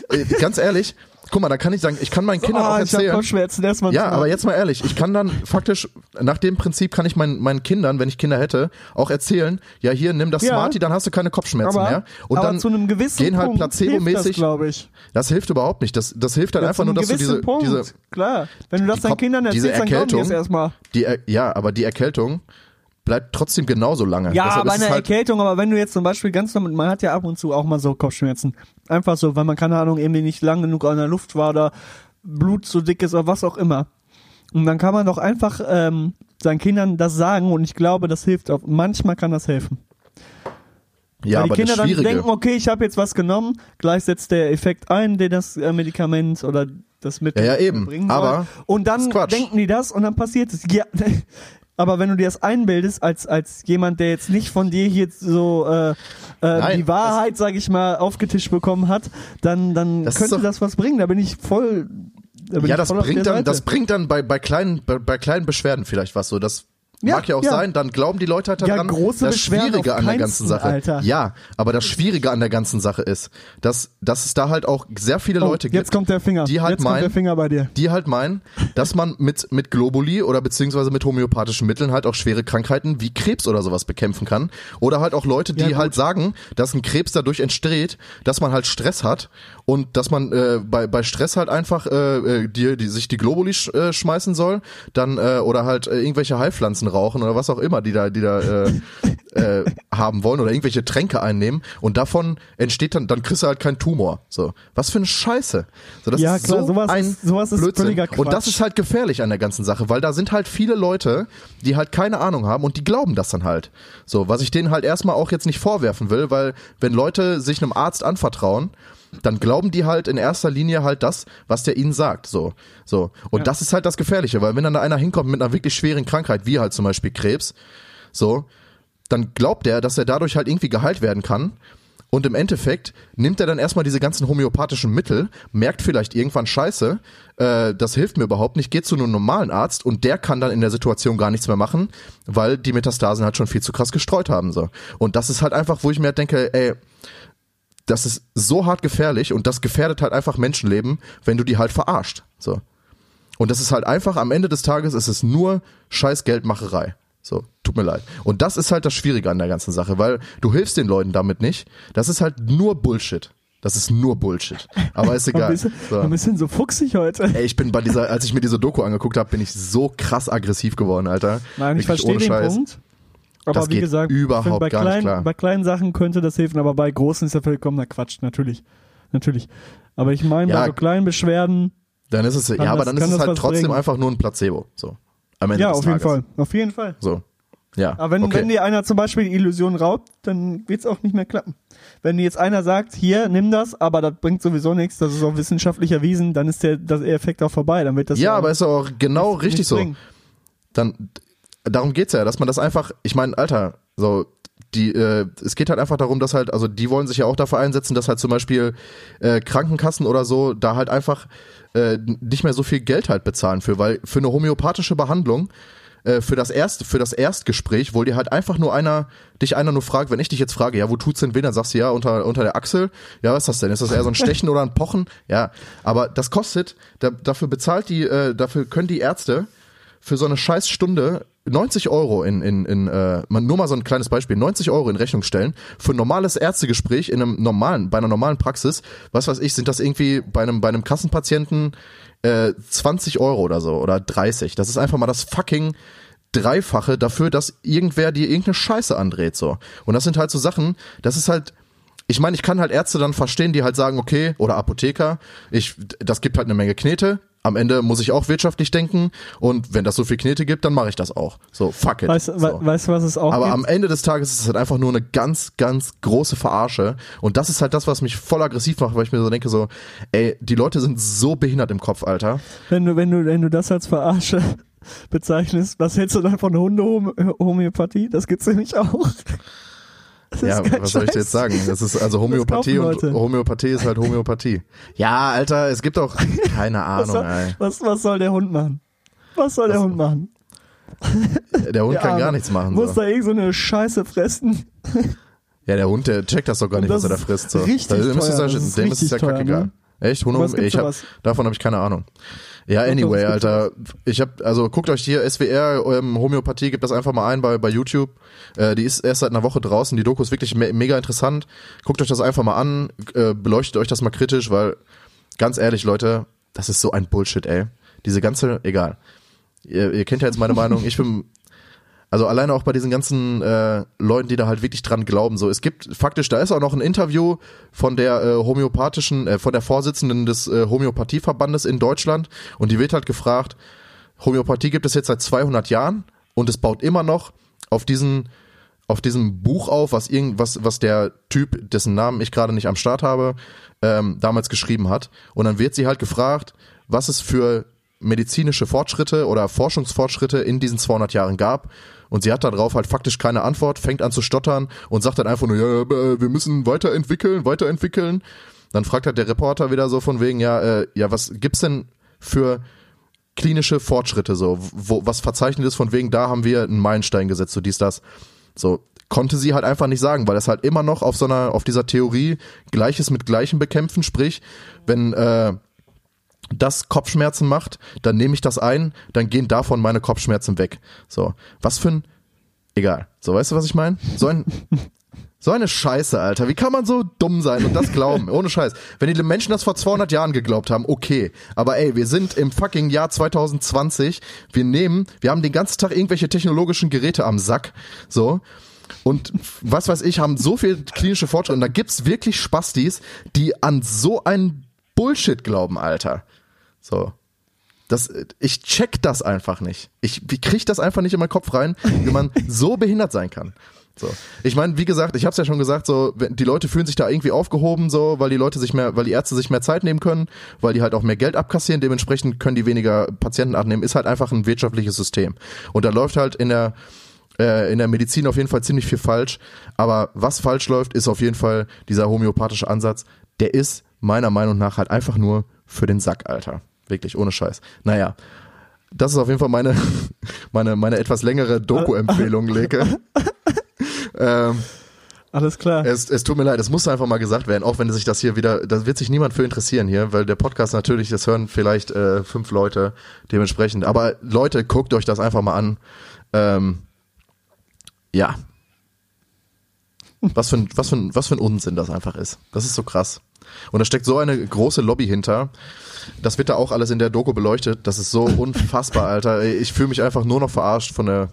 [SPEAKER 6] äh, ganz ehrlich, guck mal, da kann ich sagen, ich kann meinen Kindern auch
[SPEAKER 7] Ah, ich hab
[SPEAKER 6] erzählen.
[SPEAKER 7] Kopfschmerzen erstmal.
[SPEAKER 6] Ja, aber jetzt mal ehrlich, ich kann dann faktisch, nach dem Prinzip kann ich meinen, meinen Kindern, wenn ich Kinder hätte, auch erzählen, ja hier, nimm das
[SPEAKER 7] Ja.
[SPEAKER 6] Smarty, dann hast du keine Kopfschmerzen
[SPEAKER 7] aber,
[SPEAKER 6] mehr. Und
[SPEAKER 7] aber
[SPEAKER 6] dann
[SPEAKER 7] zu einem gewissen
[SPEAKER 6] gehen halt
[SPEAKER 7] das,
[SPEAKER 6] placebo-mäßig,
[SPEAKER 7] glaube ich.
[SPEAKER 6] das hilft überhaupt nicht. Das, das hilft halt
[SPEAKER 7] Ja,
[SPEAKER 6] einfach nur, dass du diese,
[SPEAKER 7] Punkt.
[SPEAKER 6] diese,
[SPEAKER 7] Klar, wenn du das deinen Kindern erzählst, dann glauben die es erstmal.
[SPEAKER 6] die, ja, aber die Erkältung bleibt trotzdem genauso lange.
[SPEAKER 7] Ja,
[SPEAKER 6] Deshalb
[SPEAKER 7] bei einer
[SPEAKER 6] halt,
[SPEAKER 7] Erkältung, aber wenn du jetzt zum Beispiel ganz normal, man hat ja ab und zu auch mal so Kopfschmerzen. Einfach so, weil man, keine Ahnung, irgendwie nicht lang genug an der Luft war oder Blut zu dick ist oder was auch immer. Und dann kann man doch einfach ähm, seinen Kindern das sagen und ich glaube, das hilft auch. Manchmal kann das helfen.
[SPEAKER 6] ja,
[SPEAKER 7] Weil die
[SPEAKER 6] aber
[SPEAKER 7] Kinder dann denken, okay, ich habe jetzt was genommen, gleich setzt der Effekt ein, der das äh, Medikament oder das Mittel
[SPEAKER 6] Ja, ja, eben.
[SPEAKER 7] bringen soll.
[SPEAKER 6] Aber
[SPEAKER 7] und dann denken die das und dann passiert es. Ja, [LAUGHS] aber wenn du dir das einbildest als als jemand, der jetzt nicht von dir hier so äh, äh,
[SPEAKER 6] Nein,
[SPEAKER 7] die Wahrheit, sag ich mal, aufgetischt bekommen hat, dann dann
[SPEAKER 6] Das
[SPEAKER 7] könnte
[SPEAKER 6] doch-
[SPEAKER 7] das was bringen. Da bin ich voll. Da bin
[SPEAKER 6] ja,
[SPEAKER 7] ich
[SPEAKER 6] das
[SPEAKER 7] voll
[SPEAKER 6] bringt dann, das bringt dann bei, bei kleinen, bei, bei kleinen Beschwerden vielleicht was so. Das
[SPEAKER 7] Ja,
[SPEAKER 6] mag ja auch
[SPEAKER 7] ja.
[SPEAKER 6] sein, dann glauben die Leute halt
[SPEAKER 7] Ja,
[SPEAKER 6] daran.
[SPEAKER 7] große
[SPEAKER 6] das Schwierige an der ganzen Sache.
[SPEAKER 7] Alter.
[SPEAKER 6] Ja, aber das Schwierige an der ganzen Sache ist, dass, dass es da halt auch sehr viele
[SPEAKER 7] Oh,
[SPEAKER 6] Leute gibt.
[SPEAKER 7] jetzt kommt der Finger.
[SPEAKER 6] die halt
[SPEAKER 7] jetzt kommt
[SPEAKER 6] meinen-
[SPEAKER 7] der Finger bei dir.
[SPEAKER 6] die halt meinen, dass man mit, mit Globuli oder beziehungsweise mit homöopathischen Mitteln halt auch schwere Krankheiten wie Krebs oder sowas bekämpfen kann. Oder halt auch Leute, die
[SPEAKER 7] Ja,
[SPEAKER 6] halt sagen, dass ein Krebs dadurch entsteht, dass man halt Stress hat und dass man äh, bei, bei Stress halt einfach äh, äh, die, die, sich die Globuli sch, äh, schmeißen soll, dann äh, oder halt äh, irgendwelche Heilpflanzen rauchen oder was auch immer, die da, die da äh, [LAUGHS] äh, haben wollen oder irgendwelche Tränke einnehmen und davon entsteht dann, dann kriegst du halt keinen Tumor. So, was für eine Scheiße. So, das
[SPEAKER 7] Ja,
[SPEAKER 6] ist
[SPEAKER 7] klar,
[SPEAKER 6] so
[SPEAKER 7] sowas
[SPEAKER 6] ein
[SPEAKER 7] ist- sowas ist
[SPEAKER 6] Blödsinn.
[SPEAKER 7] völliger
[SPEAKER 6] Und das
[SPEAKER 7] Quatsch.
[SPEAKER 6] ist halt gefährlich an der ganzen Sache, weil da sind halt viele Leute, die halt keine Ahnung haben und die glauben das dann halt. So, was ich denen halt erstmal auch jetzt nicht vorwerfen will, weil wenn Leute sich einem Arzt anvertrauen, dann glauben die halt in erster Linie halt das, was der ihnen sagt. So, so. Und das ist halt das Gefährliche, weil wenn dann da einer hinkommt mit einer wirklich schweren Krankheit, wie halt zum Beispiel Krebs, so, dann glaubt er, dass er dadurch halt irgendwie geheilt werden kann. Und im Endeffekt nimmt er dann erstmal diese ganzen homöopathischen Mittel, merkt vielleicht irgendwann Scheiße, äh, das hilft mir überhaupt nicht, geht zu einem normalen Arzt und der kann dann in der Situation gar nichts mehr machen, weil die Metastasen halt schon viel zu krass gestreut haben. so. Und das ist halt einfach, wo ich mir halt denke, ey, das ist so hart gefährlich und das gefährdet halt einfach Menschenleben, wenn du die halt verarscht. So. Und das ist halt einfach, am Ende des Tages ist es nur scheiß Geldmacherei. So, tut mir leid. Und das ist halt das Schwierige an der ganzen Sache, weil du hilfst den Leuten damit nicht. Das ist halt nur Bullshit. Das ist nur Bullshit. Aber ist [LAUGHS]
[SPEAKER 7] Ein
[SPEAKER 6] egal.
[SPEAKER 7] bisschen,
[SPEAKER 6] So.
[SPEAKER 7] ein bisschen so fuchsig heute.
[SPEAKER 6] Ey, ich bin bei dieser, als ich mir diese Doku angeguckt habe, bin ich so krass aggressiv geworden, Alter.
[SPEAKER 7] Nein, ich
[SPEAKER 6] Wirklich
[SPEAKER 7] verstehe den
[SPEAKER 6] Scheiß.
[SPEAKER 7] Punkt. Aber
[SPEAKER 6] Das
[SPEAKER 7] wie gesagt,
[SPEAKER 6] überhaupt
[SPEAKER 7] bei,
[SPEAKER 6] gar nicht
[SPEAKER 7] kleinen,
[SPEAKER 6] klar.
[SPEAKER 7] bei kleinen Sachen könnte das helfen, aber bei großen ist ja vollkommener Quatsch, natürlich. Natürlich. Aber ich meine,
[SPEAKER 6] Ja.
[SPEAKER 7] bei so kleinen Beschwerden,
[SPEAKER 6] Dann ist es, ja, aber
[SPEAKER 7] das-
[SPEAKER 6] dann ist es halt trotzdem
[SPEAKER 7] bringen?
[SPEAKER 6] einfach nur ein Placebo. So. Am Ende
[SPEAKER 7] ja,
[SPEAKER 6] des
[SPEAKER 7] auf jeden. Fall. Auf jeden Fall.
[SPEAKER 6] So. Ja.
[SPEAKER 7] Aber wenn,
[SPEAKER 6] okay.
[SPEAKER 7] wenn dir einer zum Beispiel die Illusion raubt, dann wird's auch nicht mehr klappen. Wenn dir jetzt einer sagt, hier, nimm das, aber das bringt sowieso nichts, das ist auch wissenschaftlich erwiesen, dann ist der, das Effekt auch vorbei. Dann wird das
[SPEAKER 6] ja, aber ist auch genau richtig so.
[SPEAKER 7] bringen.
[SPEAKER 6] dann darum geht's ja, dass man das einfach, ich meine, Alter, so die, äh, es geht halt einfach darum, dass halt, also die wollen sich ja auch dafür einsetzen, dass halt zum Beispiel äh, Krankenkassen oder so da halt einfach äh, nicht mehr so viel Geld halt bezahlen für, weil für eine homöopathische Behandlung äh, für das erste, für das Erstgespräch, wo dir halt einfach nur einer, dich einer nur fragt, wenn ich dich jetzt frage, ja, wo tut's denn weh, dann sagst du ja unter unter der Achsel. Ja, was ist das denn? Ist das eher so ein Stechen oder ein Pochen? Ja, aber das kostet, da, dafür bezahlt die, äh, dafür können die Ärzte für so eine scheiß Stunde 90 Euro in, in, in äh, nur mal so ein kleines Beispiel, 90 Euro in Rechnung stellen für ein normales Ärztegespräch in einem normalen, bei einer normalen Praxis, was weiß ich, sind das irgendwie bei einem, bei einem Kassenpatienten äh, 20 Euro oder so oder 30. Das ist einfach mal das fucking Dreifache dafür, dass irgendwer dir irgendeine Scheiße andreht, so. Und das sind halt so Sachen, das ist halt, ich meine, ich kann halt Ärzte dann verstehen, die halt sagen, okay, oder Apotheker, ich, das gibt halt eine Menge Knete. Am Ende muss ich auch wirtschaftlich denken und wenn das so viel Knete gibt, dann mache ich das auch. So, fuck it.
[SPEAKER 7] Weißt,
[SPEAKER 6] so.
[SPEAKER 7] we, weißt du, was es auch
[SPEAKER 6] Aber
[SPEAKER 7] gibt?
[SPEAKER 6] am Ende des Tages ist es halt einfach nur eine ganz, ganz große Verarsche. Und das ist halt das, was mich voll aggressiv macht, weil ich mir so denke, so, ey, die Leute sind so behindert im Kopf, Alter.
[SPEAKER 7] wenn du, wenn du, wenn du das als Verarsche [LAUGHS] bezeichnest, was hältst du dann von Hundehomöopathie? Das gibt's nämlich auch. Das
[SPEAKER 6] Ja, was soll ich dir jetzt sagen? Das ist also Homöopathie und. Homöopathie ist halt Homöopathie. Ja, Alter, es gibt auch keine [LAUGHS]
[SPEAKER 7] Was
[SPEAKER 6] Ahnung,
[SPEAKER 7] soll,
[SPEAKER 6] ey.
[SPEAKER 7] was, was soll der Hund machen? Was soll der
[SPEAKER 6] Was-
[SPEAKER 7] Hund machen?
[SPEAKER 6] Der Hund [LAUGHS]
[SPEAKER 7] Der
[SPEAKER 6] kann gar
[SPEAKER 7] Arme.
[SPEAKER 6] nichts machen.
[SPEAKER 7] Muss
[SPEAKER 6] So.
[SPEAKER 7] da irgend so eine Scheiße fressen? [LAUGHS]
[SPEAKER 6] Ja, der Hund, der checkt das doch gar nicht, was er da frisst. So.
[SPEAKER 7] richtig
[SPEAKER 6] Da
[SPEAKER 7] teuer, das ist
[SPEAKER 6] dem ist es ja kackegal.
[SPEAKER 7] ne?
[SPEAKER 6] Echt?
[SPEAKER 7] Was
[SPEAKER 6] Hund,
[SPEAKER 7] gibt's
[SPEAKER 6] ich hab, davon habe ich keine Ahnung. Ja, anyway, Alter. Ich hab, also guckt euch hier SWR ähm, Homöopathie, gebt das einfach mal ein bei, bei YouTube. Äh, die ist erst seit einer Woche draußen. Die Doku ist wirklich me mega interessant. Guckt euch das einfach mal an, äh, beleuchtet euch das mal kritisch, weil ganz ehrlich, Leute, das ist so ein Bullshit, ey. Diese ganze, egal. Ihr, ihr kennt ja jetzt meine Meinung. Ich bin [LAUGHS] also alleine auch bei diesen ganzen äh, Leuten, die da halt wirklich dran glauben. So, es gibt faktisch, da ist auch noch ein Interview von der äh, homöopathischen, äh, von der Vorsitzenden des äh, Homöopathieverbandes in Deutschland und die wird halt gefragt, Homöopathie gibt es jetzt seit 200 Jahren und es baut immer noch auf diesen auf diesem Buch auf, was irgend, was, was der Typ, dessen Namen ich gerade nicht am Start habe, ähm, damals geschrieben hat. Und dann wird sie halt gefragt, was es für medizinische Fortschritte oder Forschungsfortschritte in diesen 200 Jahren gab. Und sie hat darauf halt faktisch keine Antwort, fängt an zu stottern und sagt dann einfach nur, ja, äh, wir müssen weiterentwickeln, weiterentwickeln. Dann fragt halt der Reporter wieder so von wegen, ja, äh, ja, was gibt's denn für klinische Fortschritte so, wo, was verzeichnet ist von wegen, da haben wir einen Meilenstein gesetzt, so dies, das. So, konnte sie halt einfach nicht sagen, weil es halt immer noch auf so einer, auf dieser Theorie Gleiches mit Gleichem bekämpfen, sprich, wenn äh, das Kopfschmerzen macht, dann nehme ich das ein, dann gehen davon meine Kopfschmerzen weg. So, was für ein, egal. So, weißt du, was ich meine? So ein, [LAUGHS] so eine Scheiße, Alter. Wie kann man so dumm sein und das glauben? Ohne Scheiß. Wenn die Menschen das vor 200 Jahren geglaubt haben, okay. Aber ey, wir sind im fucking Jahr 2020. Wir nehmen, wir haben den ganzen Tag irgendwelche technologischen Geräte am Sack. So. Und was weiß ich, haben so viel klinische Fortschritte. Und da gibt's wirklich Spastis, die an so einen Bullshit glauben, Alter. So. Das, ich check das einfach nicht. Ich, ich krieg das einfach nicht in meinen Kopf rein, wie man [LAUGHS] so behindert sein kann. So. Ich meine, wie gesagt, ich habe es ja schon gesagt, so die Leute fühlen sich da irgendwie aufgehoben, so, weil die Leute sich mehr, weil die Ärzte sich mehr Zeit nehmen können, weil die halt auch mehr Geld abkassieren, dementsprechend können die weniger Patienten abnehmen, ist halt einfach ein wirtschaftliches System. Und da läuft halt in der äh, in der Medizin auf jeden Fall ziemlich viel falsch. Aber was falsch läuft, ist auf jeden Fall dieser homöopathische Ansatz. Der ist meiner Meinung nach halt einfach nur für den Sack, Alter. Wirklich, ohne Scheiß. Naja, das ist auf jeden Fall meine, [LAUGHS] meine, meine etwas längere Doku-Empfehlung, Leke. [LAUGHS] ähm,
[SPEAKER 7] Alles klar.
[SPEAKER 6] es, es tut mir leid, es muss einfach mal gesagt werden, auch wenn sich das hier wieder, da wird sich niemand für interessieren hier, weil der Podcast natürlich, das hören vielleicht äh, fünf Leute dementsprechend. Aber Leute, guckt euch das einfach mal an. Ähm, ja. Was für, ein, was, für ein, was für ein Unsinn das einfach ist. Das ist so krass. Und da steckt so eine große Lobby hinter. Das wird da auch alles in der Doku beleuchtet. Das ist so unfassbar, Alter. Ich fühle mich einfach nur noch verarscht von der.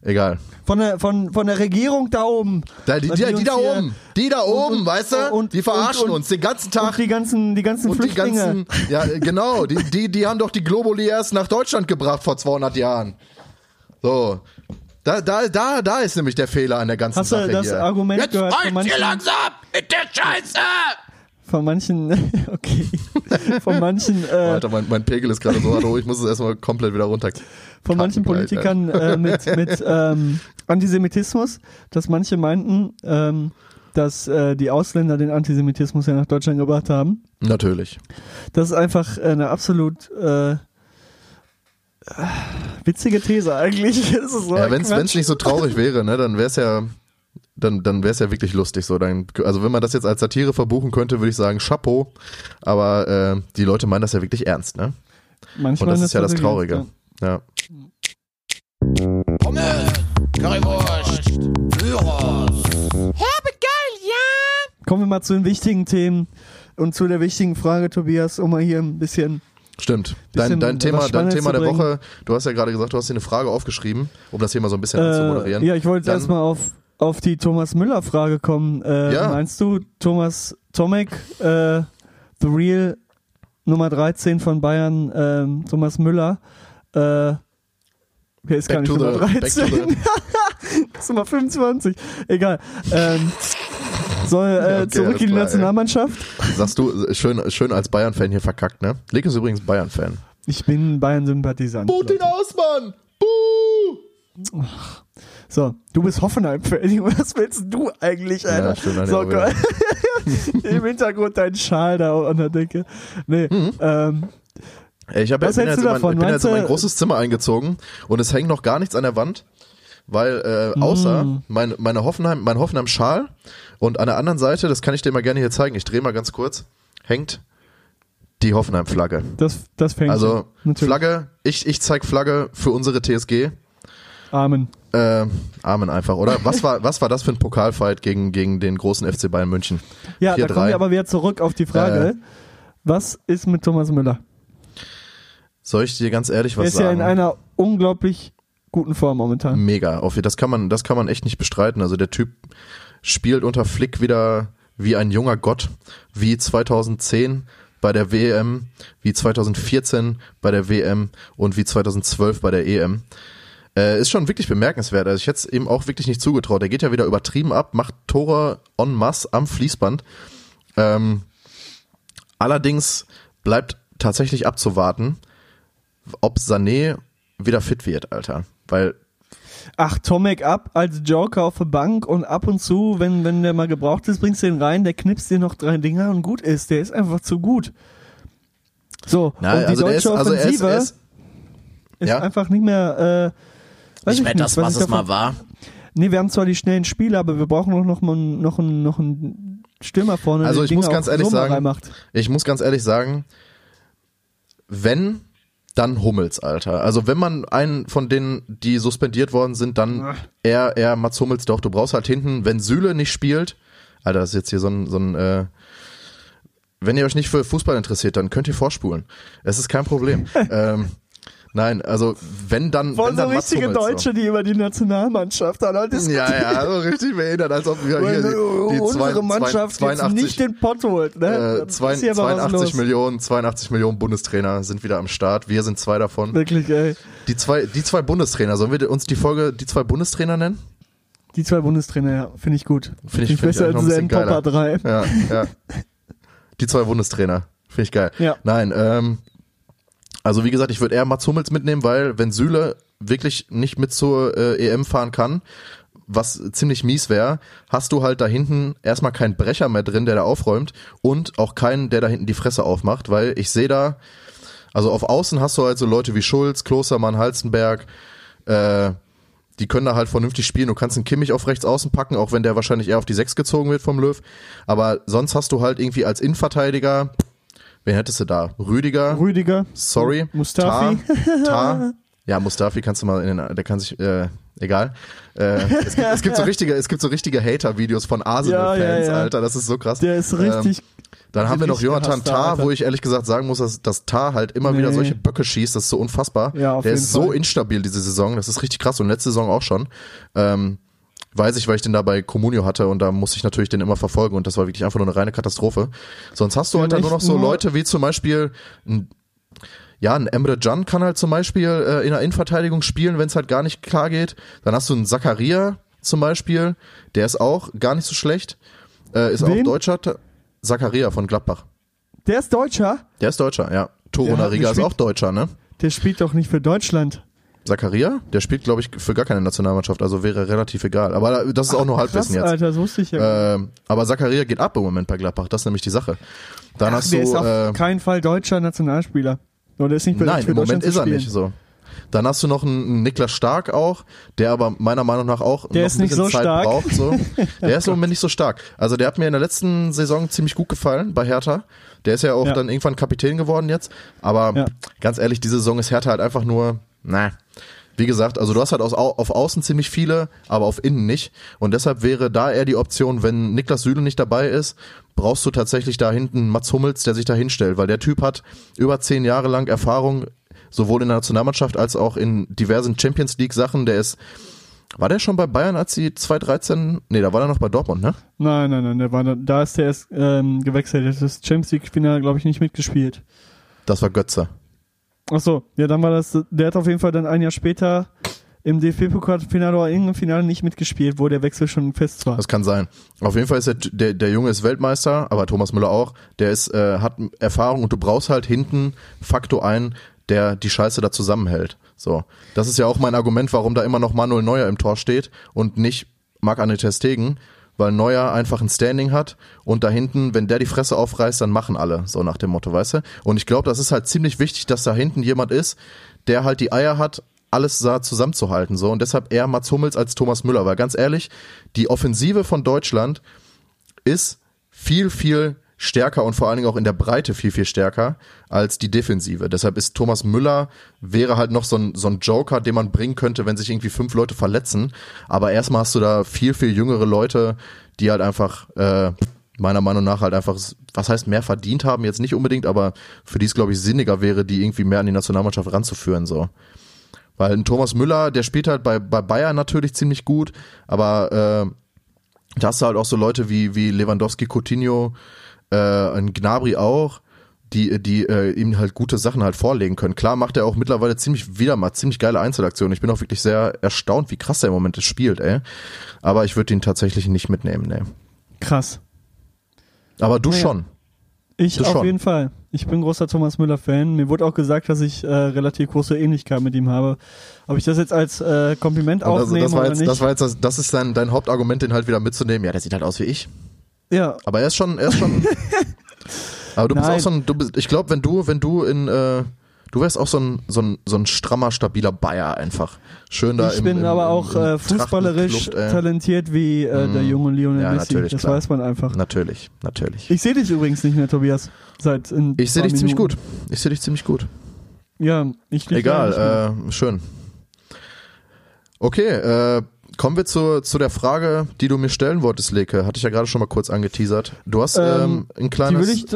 [SPEAKER 6] Egal.
[SPEAKER 7] Von der, von, von der Regierung da oben.
[SPEAKER 6] Da, die, die,
[SPEAKER 7] die
[SPEAKER 6] die da oben, die da oben,
[SPEAKER 7] und-
[SPEAKER 6] weißt du?
[SPEAKER 7] und-
[SPEAKER 6] die verarschen
[SPEAKER 7] und-
[SPEAKER 6] uns den ganzen Tag.
[SPEAKER 7] Und die ganzen, die ganzen
[SPEAKER 6] Und die
[SPEAKER 7] Flüchtlinge.
[SPEAKER 6] ganzen, ja, genau, die, die, die haben doch die Globuli erst nach Deutschland gebracht vor 200 Jahren. So. Da, da, da, da ist nämlich der Fehler an der ganzen
[SPEAKER 7] Hast du
[SPEAKER 6] Sache
[SPEAKER 7] das
[SPEAKER 6] hier.
[SPEAKER 7] Argument
[SPEAKER 2] Jetzt
[SPEAKER 7] gehört von manchen,
[SPEAKER 2] hier langsam mit der Scheiße!
[SPEAKER 7] von manchen, [LAUGHS] okay, von manchen, äh,
[SPEAKER 6] Alter, mein, mein Pegel ist gerade so hoch, ich muss es erstmal komplett wieder runter.
[SPEAKER 7] von manchen Politikern äh, mit, mit [LAUGHS] ähm, Antisemitismus, dass manche meinten, ähm, dass äh, die Ausländer den Antisemitismus ja nach Deutschland gebracht haben.
[SPEAKER 6] Natürlich.
[SPEAKER 7] Das ist einfach eine absolut äh, witzige These eigentlich. [LAUGHS] So
[SPEAKER 6] Ja, wenn es nicht so traurig wäre, ne, dann wäre es ja, dann, dann wäre es ja wirklich lustig so. Dann, also wenn man das jetzt als Satire verbuchen könnte, würde ich sagen Chapeau. Aber äh, die Leute meinen das ja wirklich ernst, ne?
[SPEAKER 7] Manchmal
[SPEAKER 6] Und das ist ja das Traurige. Ja.
[SPEAKER 2] Pommes, Currywurst, Gyros.
[SPEAKER 7] Kommen wir mal zu den wichtigen Themen und zu der wichtigen Frage, Tobias, um mal hier ein bisschen.
[SPEAKER 6] Stimmt. Dein, dein Thema, dein Thema
[SPEAKER 7] zu
[SPEAKER 6] der. Woche, du hast ja gerade gesagt, du hast dir eine Frage aufgeschrieben, um das mal so ein bisschen
[SPEAKER 7] Äh,
[SPEAKER 6] anzumoderieren.
[SPEAKER 7] ja, ich wollte
[SPEAKER 6] Dann-
[SPEAKER 7] erstmal auf, auf die Thomas Müller-Frage kommen. Äh,
[SPEAKER 6] Ja.
[SPEAKER 7] Meinst du, Thomas Tomek, äh, The Real Nummer 13 von Bayern, ähm, Thomas Müller, äh, der ist gar
[SPEAKER 6] Back
[SPEAKER 7] nicht
[SPEAKER 6] to
[SPEAKER 7] Nummer
[SPEAKER 6] the- back to
[SPEAKER 7] 13. [LAUGHS] das ist Nummer 25. Egal. Ähm, [LAUGHS] soll äh,
[SPEAKER 6] Ja, okay,
[SPEAKER 7] zurück in die
[SPEAKER 6] klar, ey.
[SPEAKER 7] Nationalmannschaft.
[SPEAKER 6] Sagst du, schön, schön als Bayern-Fan hier verkackt, ne? Leg ist übrigens Bayern-Fan.
[SPEAKER 7] Ich bin Bayern-Sympathisant.
[SPEAKER 6] Ihn aus, Mann! Buh!
[SPEAKER 7] So, du bist Hoffenheim-Fan. [LAUGHS] Was willst du eigentlich, Alter?
[SPEAKER 6] Ja, stimmt,
[SPEAKER 7] so, geil. [LAUGHS] Im Hintergrund dein Schal da an der Decke. Nee, ähm,
[SPEAKER 6] Ey, Ich, hab,
[SPEAKER 7] Was
[SPEAKER 6] bin jetzt
[SPEAKER 7] du
[SPEAKER 6] in mein,
[SPEAKER 7] davon?
[SPEAKER 6] ich bin jetzt in mein großes Zimmer eingezogen und es hängt noch gar nichts an der Wand, weil äh, außer
[SPEAKER 7] Mm.
[SPEAKER 6] mein, meine Hoffenheim, mein Hoffenheim-Schal und an der anderen Seite, das kann ich dir mal gerne hier zeigen, ich drehe mal ganz kurz, hängt die Hoffenheim-Flagge.
[SPEAKER 7] das, das fängt
[SPEAKER 6] Also.
[SPEAKER 7] Natürlich.
[SPEAKER 6] Flagge, ich, ich zeig Flagge für unsere TSG.
[SPEAKER 7] Amen.
[SPEAKER 6] Äh, Amen einfach, oder? [LAUGHS] Was war, was war das für ein Pokalfight gegen, gegen den großen FC Bayern München?
[SPEAKER 7] Ja, da
[SPEAKER 6] 4-3.
[SPEAKER 7] kommen wir aber wieder zurück auf die Frage.
[SPEAKER 6] Äh.
[SPEAKER 7] was ist mit Thomas Müller?
[SPEAKER 6] Soll ich dir ganz ehrlich
[SPEAKER 7] Er
[SPEAKER 6] was
[SPEAKER 7] ist ja in
[SPEAKER 6] sagen?
[SPEAKER 7] einer unglaublich guten Form momentan.
[SPEAKER 6] Mega. Auf, das kann man, das kann man echt nicht bestreiten. Also der Typ spielt unter Flick wieder wie ein junger Gott, wie 2010 bei der WM, wie 2014 bei der WM und wie 2012 bei der EM. Äh, ist schon wirklich bemerkenswert. Also ich hätte es ihm auch wirklich nicht zugetraut. Er geht ja wieder übertrieben ab, macht Tore en masse am Fließband. Ähm, allerdings bleibt tatsächlich abzuwarten, ob Sané wieder fit wird, Alter. Weil
[SPEAKER 7] Ach, Tomek ab als Joker auf der Bank und ab und zu, wenn, wenn der mal gebraucht ist, bringst du den rein, der knipst dir noch drei Dinger und gut ist. Der ist einfach zu gut. So,
[SPEAKER 6] Na,
[SPEAKER 7] und die
[SPEAKER 6] also
[SPEAKER 7] deutsche
[SPEAKER 6] ist, also er ist,
[SPEAKER 7] Offensive
[SPEAKER 6] er
[SPEAKER 7] ist,
[SPEAKER 6] ist, ja.
[SPEAKER 7] einfach nicht mehr, äh,
[SPEAKER 2] Nicht
[SPEAKER 7] ich
[SPEAKER 2] mehr das,
[SPEAKER 7] was
[SPEAKER 2] was es mal
[SPEAKER 7] davon-
[SPEAKER 2] war.
[SPEAKER 7] Nee, wir haben zwar die schnellen Spiele, aber wir brauchen auch noch mal einen- noch einen, noch einen Stürmer vorne,
[SPEAKER 6] Also
[SPEAKER 7] der
[SPEAKER 6] ich
[SPEAKER 7] die
[SPEAKER 6] muss
[SPEAKER 7] Dinger
[SPEAKER 6] ganz ehrlich
[SPEAKER 7] mal
[SPEAKER 6] sagen, ich muss ganz ehrlich sagen, wenn, dann Hummels, Alter. Also wenn man einen von denen, die suspendiert worden sind, dann eher, eher Mats Hummels doch. Du brauchst halt hinten, wenn Süle nicht spielt, Alter, das ist jetzt hier so ein, so ein äh, wenn ihr euch nicht für Fußball interessiert, dann könnt ihr vorspulen. Es ist kein Problem. [LAUGHS] ähm, nein, also wenn dann,
[SPEAKER 7] Voll
[SPEAKER 6] wenn
[SPEAKER 7] so
[SPEAKER 6] dann
[SPEAKER 7] richtige Deutsche, die über die Nationalmannschaft dann halt
[SPEAKER 6] Ja, ja, so richtig behindert, als ob wir hier die, die
[SPEAKER 7] unsere
[SPEAKER 6] zwei-
[SPEAKER 7] Mannschaft
[SPEAKER 6] zwei-
[SPEAKER 7] jetzt nicht den Pott holt. Ne?
[SPEAKER 6] äh, zwei-
[SPEAKER 7] ist hier aber was
[SPEAKER 6] 82
[SPEAKER 7] los.
[SPEAKER 6] Millionen, 82 Millionen Bundestrainer sind wieder am Start. Wir sind zwei davon.
[SPEAKER 7] Wirklich, ey.
[SPEAKER 6] Die zwei, die zwei Bundestrainer, sollen wir uns die Folge die zwei Bundestrainer nennen?
[SPEAKER 7] Die zwei Bundestrainer, ja, finde ich gut.
[SPEAKER 6] Finde ich, find ich
[SPEAKER 7] besser
[SPEAKER 6] noch
[SPEAKER 7] als Zen. Popper 3.
[SPEAKER 6] Ja, ja. Die zwei Bundestrainer. Finde ich geil.
[SPEAKER 7] Ja.
[SPEAKER 6] Nein, ähm, also wie gesagt, ich würde eher Mats Hummels mitnehmen, weil wenn Süle wirklich nicht mit zur äh, EM fahren kann, was ziemlich mies wäre, hast du halt da hinten erstmal keinen Brecher mehr drin, der da aufräumt und auch keinen, der da hinten die Fresse aufmacht, weil ich sehe da, also auf Außen hast du halt so Leute wie Schulz, Klostermann, Halstenberg, äh, die können da halt vernünftig spielen. Du kannst einen Kimmich auf rechts außen packen, auch wenn der wahrscheinlich eher auf die Sechs gezogen wird vom Löw. Aber sonst hast du halt irgendwie als Innenverteidiger, wen hättest du da? Rüdiger,
[SPEAKER 7] Rüdiger.
[SPEAKER 6] sorry,
[SPEAKER 7] Mustafi.
[SPEAKER 6] Tar, Tar. [LAUGHS] Ja, Mustafi kannst du mal in den, der kann sich, äh, egal. Äh, es, gibt, es gibt so [LAUGHS] richtige, es gibt so richtige Hater-Videos von Arsenal-Fans,
[SPEAKER 7] Ja, ja, ja.
[SPEAKER 6] Alter, das ist so krass.
[SPEAKER 7] Der ist richtig.
[SPEAKER 6] Dann haben wir noch Jonathan Tah, wo ich ehrlich gesagt sagen muss, dass, dass Tah halt immer
[SPEAKER 7] Nee.
[SPEAKER 6] wieder solche Böcke schießt, das ist so unfassbar.
[SPEAKER 7] Ja, auf
[SPEAKER 6] der
[SPEAKER 7] jeden
[SPEAKER 6] ist so
[SPEAKER 7] Fall.
[SPEAKER 6] instabil diese Saison, das ist richtig krass und letzte Saison auch schon. Ähm, weiß ich, weil ich den da bei Comunio hatte und da musste ich natürlich den immer verfolgen und das war wirklich einfach nur eine reine Katastrophe. Sonst hast du
[SPEAKER 7] Wir
[SPEAKER 6] halt dann nur noch so
[SPEAKER 7] nur-
[SPEAKER 6] Leute wie zum Beispiel ein ja, ein Emre Can kann halt zum Beispiel äh, in der Innenverteidigung spielen, wenn es halt gar nicht klar geht. Dann hast du einen Zakaria zum Beispiel, der ist auch gar nicht so schlecht. Äh, ist
[SPEAKER 7] Wen?
[SPEAKER 6] auch Deutscher. Zakaria von Gladbach.
[SPEAKER 7] Der ist Deutscher.
[SPEAKER 6] Der ist Deutscher, ja.
[SPEAKER 7] Hat
[SPEAKER 6] Nariga ist auch Deutscher, ne?
[SPEAKER 7] Der spielt doch nicht für Deutschland.
[SPEAKER 6] Zakaria, der spielt, glaube ich, für gar keine Nationalmannschaft, also wäre relativ egal. Aber das ist auch nur Halbwissen jetzt.
[SPEAKER 7] Alter, das wusste ich ja.
[SPEAKER 6] Ähm, aber Zakaria geht ab im Moment bei Gladbach, das ist nämlich die Sache. Dann
[SPEAKER 7] Ach,
[SPEAKER 6] hast
[SPEAKER 7] der
[SPEAKER 6] du.
[SPEAKER 7] ist auf
[SPEAKER 6] Äh,
[SPEAKER 7] keinen Fall deutscher Nationalspieler. Oder ist nicht
[SPEAKER 6] Nein, im Moment ist er nicht so. Dann hast du noch einen, Niklas Stark auch, der aber meiner Meinung nach auch
[SPEAKER 7] Der
[SPEAKER 6] noch
[SPEAKER 7] ist
[SPEAKER 6] ein
[SPEAKER 7] nicht
[SPEAKER 6] bisschen
[SPEAKER 7] so
[SPEAKER 6] Zeit
[SPEAKER 7] stark.
[SPEAKER 6] braucht. So. [LAUGHS] Der ist im Moment nicht so stark. Also der hat mir in der letzten Saison ziemlich gut gefallen bei Hertha. Der ist ja auch
[SPEAKER 7] Ja.
[SPEAKER 6] dann irgendwann Kapitän geworden jetzt. Aber
[SPEAKER 7] Ja.
[SPEAKER 6] ganz ehrlich, diese Saison ist Hertha halt einfach nur, na. Wie gesagt, also du hast halt aus, au- auf Außen ziemlich viele, aber auf Innen nicht. Und deshalb wäre da eher die Option, wenn Niklas Süle nicht dabei ist, brauchst du tatsächlich da hinten Mats Hummels, der sich da hinstellt, weil der Typ hat über zehn Jahre lang Erfahrung, sowohl in der Nationalmannschaft als auch in diversen Champions League Sachen. Der ist, war der schon bei Bayern, als sie 2013, nee, da war er noch bei Dortmund, ne?
[SPEAKER 7] Nein, nein, nein, der war da, ist der erst ähm, gewechselt. Das Champions League Finale, glaube ich, nicht mitgespielt.
[SPEAKER 6] Das war Götze.
[SPEAKER 7] Ach so, ja, dann war das, der hat auf jeden Fall dann ein Jahr später im DFB-Pokalfinale oder irgendeinem Finale nicht mitgespielt, wo der Wechsel schon fest war.
[SPEAKER 6] Das kann sein. Auf jeden Fall ist der, der, der Junge ist Weltmeister, aber Thomas Müller auch. Der ist, äh, hat Erfahrung und du brauchst halt hinten Faktor ein, der die Scheiße da zusammenhält. So, das ist ja auch mein Argument, warum da immer noch Manuel Neuer im Tor steht und nicht Marc-André Ter Stegen, weil Neuer einfach ein Standing hat und da hinten, wenn der die Fresse aufreißt, dann machen alle, so nach dem Motto, weißt du? Und ich glaube, das ist halt ziemlich wichtig, dass da hinten jemand ist, der halt die Eier hat, alles da zusammenzuhalten, so. Und deshalb eher Mats Hummels als Thomas Müller, weil ganz ehrlich, die Offensive von Deutschland ist viel, viel stärker und vor allen Dingen auch in der Breite viel, viel stärker als die Defensive. Deshalb ist Thomas Müller, wäre halt noch so ein, so ein Joker, den man bringen könnte, wenn sich irgendwie fünf Leute verletzen. Aber erstmal hast du da viel, viel jüngere Leute, die halt einfach, äh, meiner Meinung nach halt einfach, was heißt mehr verdient haben, jetzt nicht unbedingt, aber für die es, glaube ich, sinniger wäre, die irgendwie mehr an die Nationalmannschaft ranzuführen, so. Weil ein Thomas Müller, der spielt halt bei, bei Bayern natürlich ziemlich gut, aber äh, da hast du halt auch so Leute wie, wie Lewandowski, Coutinho, äh, ein Gnabry auch, die, die äh, ihm halt gute Sachen halt vorlegen können. Klar macht er auch mittlerweile ziemlich wieder mal ziemlich geile Einzelaktionen. Ich bin auch wirklich sehr erstaunt, wie krass er im Moment spielt, ey. Aber ich würde ihn tatsächlich nicht mitnehmen, ne.
[SPEAKER 7] Krass.
[SPEAKER 6] Aber du
[SPEAKER 7] Naja.
[SPEAKER 6] schon.
[SPEAKER 7] Ich
[SPEAKER 6] Das
[SPEAKER 7] auf
[SPEAKER 6] schon.
[SPEAKER 7] jeden Fall. Ich bin großer Thomas Müller-Fan. Mir wurde auch gesagt, dass ich äh, relativ große Ähnlichkeit mit ihm habe. Ob ich das jetzt als äh, Kompliment
[SPEAKER 6] Und also
[SPEAKER 7] aufnehme
[SPEAKER 6] das war
[SPEAKER 7] oder
[SPEAKER 6] jetzt,
[SPEAKER 7] nicht?
[SPEAKER 6] das war jetzt, das, das ist dein, dein Hauptargument, den halt wieder mitzunehmen. Ja, der sieht halt aus wie ich.
[SPEAKER 7] Ja,
[SPEAKER 6] Aber er ist schon, er ist schon. [LAUGHS] aber du bist
[SPEAKER 7] Nein.
[SPEAKER 6] auch so ein, du bist, ich glaube, wenn du, wenn du in, äh, du wärst auch so ein, so ein, so ein strammer, stabiler Bayer einfach. Schön da
[SPEAKER 7] ich
[SPEAKER 6] im,
[SPEAKER 7] bin
[SPEAKER 6] im,
[SPEAKER 7] aber auch
[SPEAKER 6] im
[SPEAKER 7] äh, fußballerisch
[SPEAKER 6] ey.
[SPEAKER 7] talentiert wie äh, der junge Lionel
[SPEAKER 6] Ja,
[SPEAKER 7] Messi.
[SPEAKER 6] natürlich,
[SPEAKER 7] Das
[SPEAKER 6] klar.
[SPEAKER 7] weiß man einfach.
[SPEAKER 6] Natürlich, natürlich.
[SPEAKER 7] Ich sehe dich übrigens nicht mehr, Tobias. Seit in
[SPEAKER 6] Ich sehe dich ziemlich gut. Ich sehe dich ziemlich gut.
[SPEAKER 7] Ja, ich.
[SPEAKER 6] Egal, äh, schön. Okay, äh, kommen wir zu, zu der Frage, die du mir stellen wolltest, Leke. Hatte ich ja gerade schon mal kurz angeteasert. Du hast ähm,
[SPEAKER 7] Ähm,
[SPEAKER 6] ein
[SPEAKER 7] Die
[SPEAKER 6] kleines.
[SPEAKER 7] will ich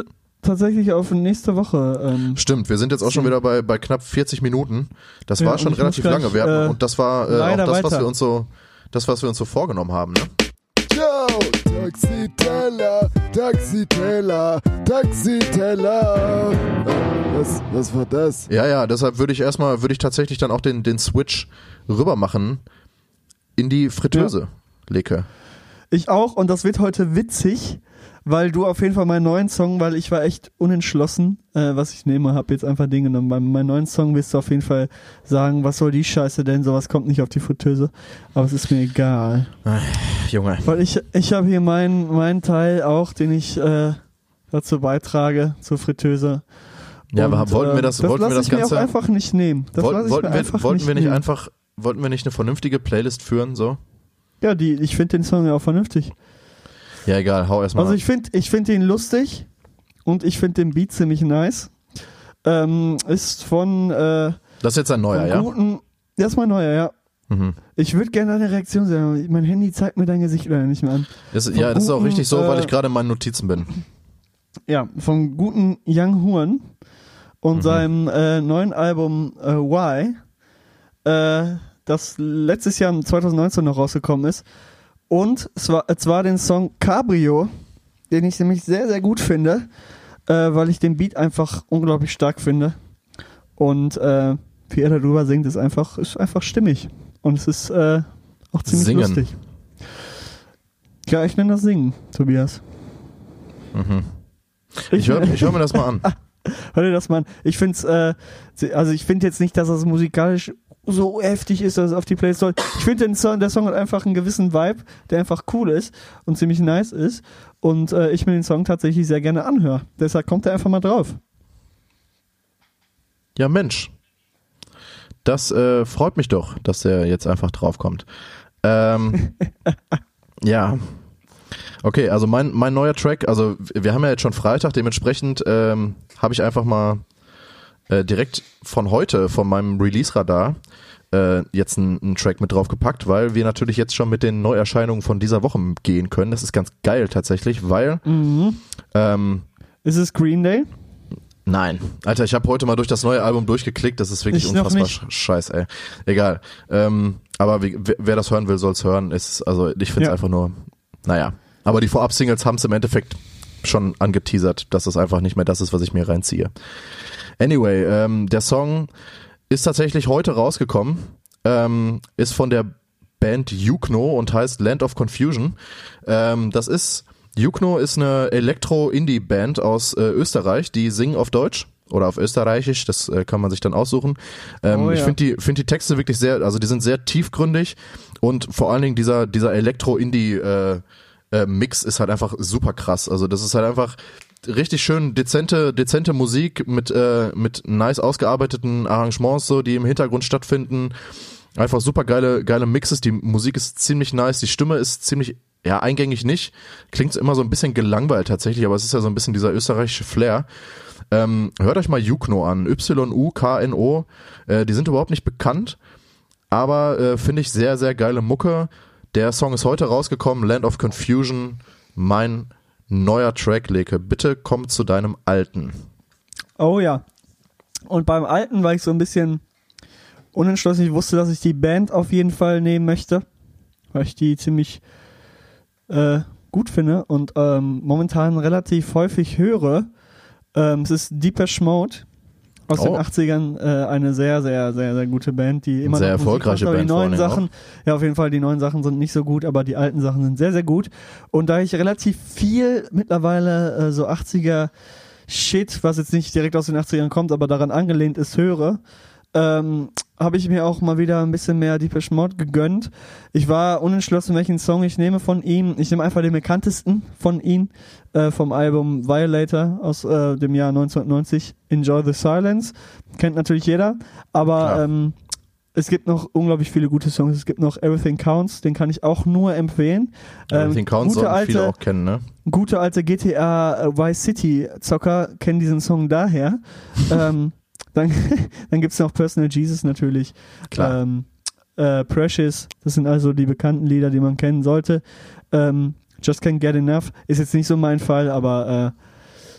[SPEAKER 7] tatsächlich auf nächste Woche. Ähm,
[SPEAKER 6] Stimmt, wir sind jetzt auch schon wieder bei, bei knapp 40 Minuten. Das
[SPEAKER 7] Ja,
[SPEAKER 6] war schon relativ
[SPEAKER 7] gleich,
[SPEAKER 6] lange. Hatten,
[SPEAKER 7] äh,
[SPEAKER 6] und das war äh, auch das, was wir uns so, das, was wir uns so vorgenommen haben. Ne?
[SPEAKER 1] Yo, Taxiteller, Taxiteller, Taxiteller. Was, was war das?
[SPEAKER 6] Ja, ja, deshalb würde ich erstmal, würde ich tatsächlich dann auch den, den Switch rüber machen in die Fritteuse, Leke.
[SPEAKER 7] Ich auch und das wird heute witzig, weil du auf jeden Fall meinen neuen Song, weil ich war echt unentschlossen, äh, was ich nehme, habe jetzt einfach den genommen. Bei meinem neuen Song wirst du auf jeden Fall sagen, was soll die Scheiße denn, sowas kommt nicht auf die Fritteuse, aber es ist mir egal.
[SPEAKER 6] Junge.
[SPEAKER 7] Weil ich, ich habe hier meinen meinen Teil auch, den ich äh, dazu beitrage, zur Fritteuse.
[SPEAKER 6] Ja, aber
[SPEAKER 7] Und,
[SPEAKER 6] wollten wir
[SPEAKER 7] äh,
[SPEAKER 6] das,
[SPEAKER 7] das
[SPEAKER 6] wollten wir das
[SPEAKER 7] ich mir
[SPEAKER 6] Ganze,
[SPEAKER 7] auch einfach nicht nehmen. Das
[SPEAKER 6] wollten,
[SPEAKER 7] mir
[SPEAKER 6] wir, wollten
[SPEAKER 7] nicht
[SPEAKER 6] wir nicht
[SPEAKER 7] nehmen.
[SPEAKER 6] einfach, wollten wir nicht eine vernünftige Playlist führen, so?
[SPEAKER 7] Ja, die, ich finde den Song ja auch vernünftig.
[SPEAKER 6] Ja, egal, hau erstmal.
[SPEAKER 7] Also ich finde ich find ihn lustig und ich finde den Beat ziemlich nice. Ähm, ist von, äh,
[SPEAKER 6] das ist jetzt ein neuer, ja?
[SPEAKER 7] guten. Das ist mein neuer, ja.
[SPEAKER 6] Mhm.
[SPEAKER 7] Ich würde gerne deine Reaktion sehen, aber mein Handy zeigt mir dein Gesicht leider nicht mehr an.
[SPEAKER 6] Das, ja, das ist auch
[SPEAKER 7] guten,
[SPEAKER 6] richtig so, weil
[SPEAKER 7] äh,
[SPEAKER 6] ich gerade in meinen Notizen bin.
[SPEAKER 7] Ja, vom guten Young Huan und
[SPEAKER 6] Mhm.
[SPEAKER 7] seinem äh, neuen Album äh, Why, äh, das letztes Jahr im 2019 noch rausgekommen ist. Und es war, es war den Song Cabrio, den ich nämlich sehr, sehr gut finde, äh, weil ich den Beat einfach unglaublich stark finde. Und äh, wie er darüber singt, ist einfach, ist einfach stimmig. Und es ist äh, auch ziemlich
[SPEAKER 6] Singen.
[SPEAKER 7] lustig. Ja, ich nenne das Singen, Tobias.
[SPEAKER 6] Ich höre ich hör mir das mal an. [LAUGHS]
[SPEAKER 7] Hör dir das mal an. Ich finde äh, also ich finde jetzt nicht, dass das musikalisch so heftig ist, dass es auf die Playlist soll. Ich finde den Song, der Song hat einfach einen gewissen Vibe, der einfach cool ist und ziemlich nice ist. Und äh, ich mir den Song tatsächlich sehr gerne anhöre. Deshalb kommt er einfach mal drauf.
[SPEAKER 6] Ja, Mensch. Das äh, freut mich doch, dass der jetzt einfach draufkommt. Ähm, [LAUGHS] ja. Okay, also mein, mein neuer Track, also wir haben ja jetzt schon Freitag, dementsprechend ähm, habe ich einfach mal äh, direkt von heute, von meinem Release-Radar, äh, jetzt einen, Track mit draufgepackt, weil wir natürlich jetzt schon mit den Neuerscheinungen von dieser Woche gehen können. Das ist ganz geil tatsächlich, weil ähm,
[SPEAKER 7] Ist es Green Day?
[SPEAKER 6] Nein. Alter, ich habe heute mal durch das neue Album durchgeklickt. Das ist wirklich
[SPEAKER 7] Ich
[SPEAKER 6] unfassbar
[SPEAKER 7] nicht.
[SPEAKER 6] sch- scheiß, ey. Egal. Ähm, aber wie, wer, das hören will, soll's hören. Ist, also ich find's
[SPEAKER 7] Ja.
[SPEAKER 6] einfach nur, naja. Aber die Vorab-Singles haben's im Endeffekt schon angeteasert, dass es einfach nicht mehr das ist, was ich mir reinziehe. Anyway, ähm, der Song ist tatsächlich heute rausgekommen. Ähm, ist von der Band Yukno und heißt Land of Confusion. Ähm, das ist Yukno ist eine Elektro-Indie-Band aus äh, Österreich, die singen auf Deutsch oder auf Österreichisch, das äh, kann man sich dann aussuchen. Ähm,
[SPEAKER 7] Oh
[SPEAKER 6] Ich
[SPEAKER 7] ja.
[SPEAKER 6] finde die, finde die Texte wirklich sehr, also die sind sehr tiefgründig und vor allen Dingen dieser, dieser Elektro-Indie, äh, äh, Mix ist halt einfach super krass. Also das ist halt einfach richtig schön dezente, dezente Musik mit, äh, mit nice ausgearbeiteten Arrangements, so, die im Hintergrund stattfinden. Einfach super geile, geile Mixes. Die Musik ist ziemlich nice. Die Stimme ist ziemlich, ja, eingängig nicht. Klingt immer so ein bisschen gelangweilt tatsächlich, aber es ist ja so ein bisschen dieser österreichische Flair. Ähm, hört euch mal Yukno an. Y-U-K-N-O. Äh, die sind überhaupt nicht bekannt, aber äh, finde ich sehr, sehr geile Mucke. Der Song ist heute rausgekommen, Land of Confusion, mein neuer Track, Leke. Bitte komm zu deinem alten.
[SPEAKER 7] Oh ja. Und beim alten war ich so ein bisschen unentschlossen. Ich wusste, dass ich die Band auf jeden Fall nehmen möchte, weil ich die ziemlich äh, gut finde und ähm, momentan relativ häufig höre. Ähm, es ist Deepesh Mode aus den
[SPEAKER 6] Oh.
[SPEAKER 7] 80ern, äh, eine sehr, sehr, sehr, sehr gute Band, die immer
[SPEAKER 6] Sehr
[SPEAKER 7] noch
[SPEAKER 6] erfolgreiche
[SPEAKER 7] macht,
[SPEAKER 6] Band
[SPEAKER 7] Die neuen Sachen, ja, auf jeden Fall, die neuen Sachen sind nicht so gut, aber die alten Sachen sind sehr, sehr gut. Und da ich relativ viel mittlerweile äh, so 80er Shit, was jetzt nicht direkt aus den 80ern kommt, aber daran angelehnt ist, höre, ähm, habe ich mir auch mal wieder ein bisschen mehr Deepesh Mode gegönnt. Ich war unentschlossen, welchen Song ich nehme von ihm. Ich nehme einfach den bekanntesten von ihm, äh, vom Album Violator aus äh, dem Jahr 1990, Enjoy the Silence. Kennt natürlich jeder, aber ähm, es gibt noch unglaublich viele gute Songs. Es gibt noch Everything Counts, den kann ich auch nur empfehlen. Ähm,
[SPEAKER 6] Den Count
[SPEAKER 7] gute
[SPEAKER 6] sollten viele
[SPEAKER 7] alte,
[SPEAKER 6] auch kennen, ne?
[SPEAKER 7] gute alte GTA äh, Vice City Zocker kennen diesen Song daher. [LAUGHS] ähm, dann [LAUGHS] dann gibt's noch Personal Jesus natürlich.
[SPEAKER 6] Klar.
[SPEAKER 7] Ähm, äh, Precious, das sind also die bekannten Lieder, die man kennen sollte. Ähm, Just Can't Get Enough ist jetzt nicht so mein Fall, aber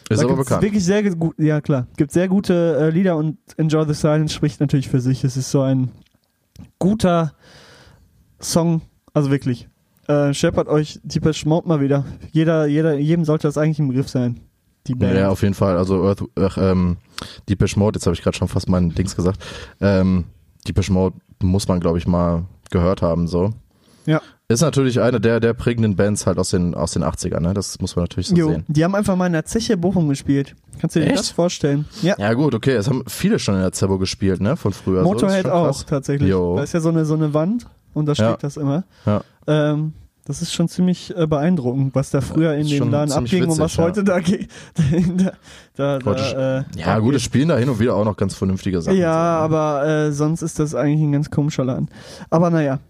[SPEAKER 7] äh,
[SPEAKER 6] Ist aber bekannt.
[SPEAKER 7] wirklich sehr gut, ja klar, gibt sehr gute äh, Lieder und Enjoy the Silence spricht natürlich für sich. Es ist so ein guter Song, also wirklich. Äh, scheppert euch Deepesh Mode mal wieder. Jeder, jeder, jedem sollte das eigentlich im Begriff sein. Die Band.
[SPEAKER 6] Ja, auf jeden Fall. Also Earth, ach, ähm, Deepesh Mode, jetzt habe ich gerade schon fast meinen Dings gesagt. Ähm, Deepesh Mode muss man, glaube ich, mal gehört haben, so.
[SPEAKER 7] Ja.
[SPEAKER 6] Ist natürlich eine der, der prägenden Bands halt aus den, aus den 80ern, ne? Das muss man natürlich so
[SPEAKER 7] Jo,
[SPEAKER 6] sehen.
[SPEAKER 7] die haben einfach mal in der Zeche Bochum gespielt. Kannst du dir
[SPEAKER 6] Echt?
[SPEAKER 7] das vorstellen? Ja.
[SPEAKER 6] Ja gut, okay, es haben viele schon in der Zebo gespielt, ne? Von früher. so.
[SPEAKER 7] Motorhead
[SPEAKER 6] schon
[SPEAKER 7] auch tatsächlich.
[SPEAKER 6] Jo.
[SPEAKER 7] Da ist ja so eine, so eine Wand und da steht
[SPEAKER 6] Ja.
[SPEAKER 7] das immer.
[SPEAKER 6] Ja.
[SPEAKER 7] Ähm, das ist schon ziemlich äh, beeindruckend, was da früher in dem Laden abging und was
[SPEAKER 6] witzig, ja.
[SPEAKER 7] heute da geht. [LAUGHS] da, da,
[SPEAKER 6] Heute-
[SPEAKER 7] äh,
[SPEAKER 6] Ja, gut, es spielen da hin und wieder auch noch ganz vernünftige Sachen.
[SPEAKER 7] Ja,
[SPEAKER 6] ne?
[SPEAKER 7] aber äh, sonst ist das eigentlich ein ganz komischer Laden. Aber naja.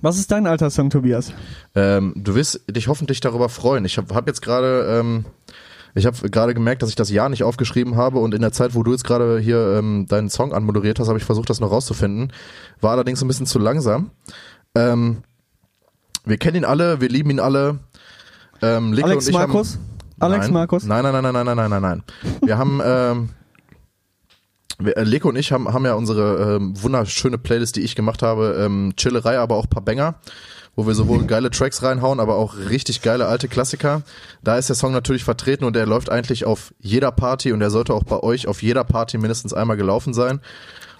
[SPEAKER 7] Was ist dein alter Song, Tobias?
[SPEAKER 6] Ähm, du wirst dich hoffentlich darüber freuen. Ich habe hab jetzt gerade, ähm, ich habe gerade gemerkt, dass ich das Jahr nicht aufgeschrieben habe und in der Zeit, wo du jetzt gerade hier ähm, deinen Song anmoderiert hast, habe ich versucht, das noch rauszufinden. War allerdings ein bisschen zu langsam. Ähm, wir kennen ihn alle, wir lieben ihn alle. Ähm, Leke
[SPEAKER 7] Alex Markus?
[SPEAKER 6] Haben,
[SPEAKER 7] Alex
[SPEAKER 6] nein,
[SPEAKER 7] Markus?
[SPEAKER 6] Nein, nein, nein, nein, nein, nein, nein, nein. Wir haben [LAUGHS] ähm, wir, äh, Leko und ich haben, haben ja unsere ähm, wunderschöne Playlist, die ich gemacht habe, ähm, Chillerei, aber auch paar Banger, wo wir sowohl [LAUGHS] geile Tracks reinhauen, aber auch richtig geile alte Klassiker. Da ist der Song natürlich vertreten und der läuft eigentlich auf jeder Party und der sollte auch bei euch auf jeder Party mindestens einmal gelaufen sein.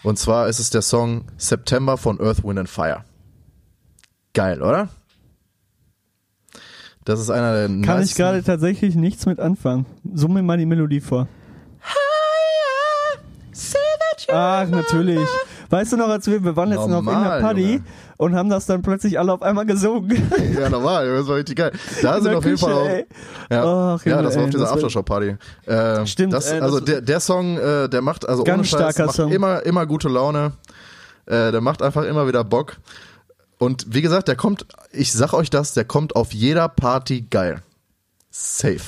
[SPEAKER 6] Und zwar ist es der Song September von Earth, Wind and Fire. Geil, oder? Das ist einer der
[SPEAKER 7] Kann ich gerade tatsächlich nichts mit anfangen. Summ mir mal die Melodie vor. Ach, natürlich. Weißt du noch, als wir, wir waren letztens auf
[SPEAKER 6] Normal,
[SPEAKER 7] irgendeiner Party
[SPEAKER 6] Junge.
[SPEAKER 7] und haben das dann plötzlich alle auf einmal gesungen. [LAUGHS]
[SPEAKER 6] Ja, normal, das war richtig geil. Da
[SPEAKER 7] In
[SPEAKER 6] sind
[SPEAKER 7] der
[SPEAKER 6] auf jeden Fall auch. Ja,
[SPEAKER 7] Ach,
[SPEAKER 6] ja das war
[SPEAKER 7] ey,
[SPEAKER 6] auf dieser
[SPEAKER 7] das
[SPEAKER 6] Aftershow-Party. Äh,
[SPEAKER 7] Stimmt,
[SPEAKER 6] Das,
[SPEAKER 7] äh, das
[SPEAKER 6] also
[SPEAKER 7] war-
[SPEAKER 6] der, der Song, äh, der macht, also
[SPEAKER 7] Ganz
[SPEAKER 6] ohne Scheiß,
[SPEAKER 7] starker
[SPEAKER 6] macht
[SPEAKER 7] Song.
[SPEAKER 6] immer, immer gute Laune. Äh, der macht einfach immer wieder Bock. Und wie gesagt, der kommt, ich sag euch das, der kommt auf jeder Party geil. Safe.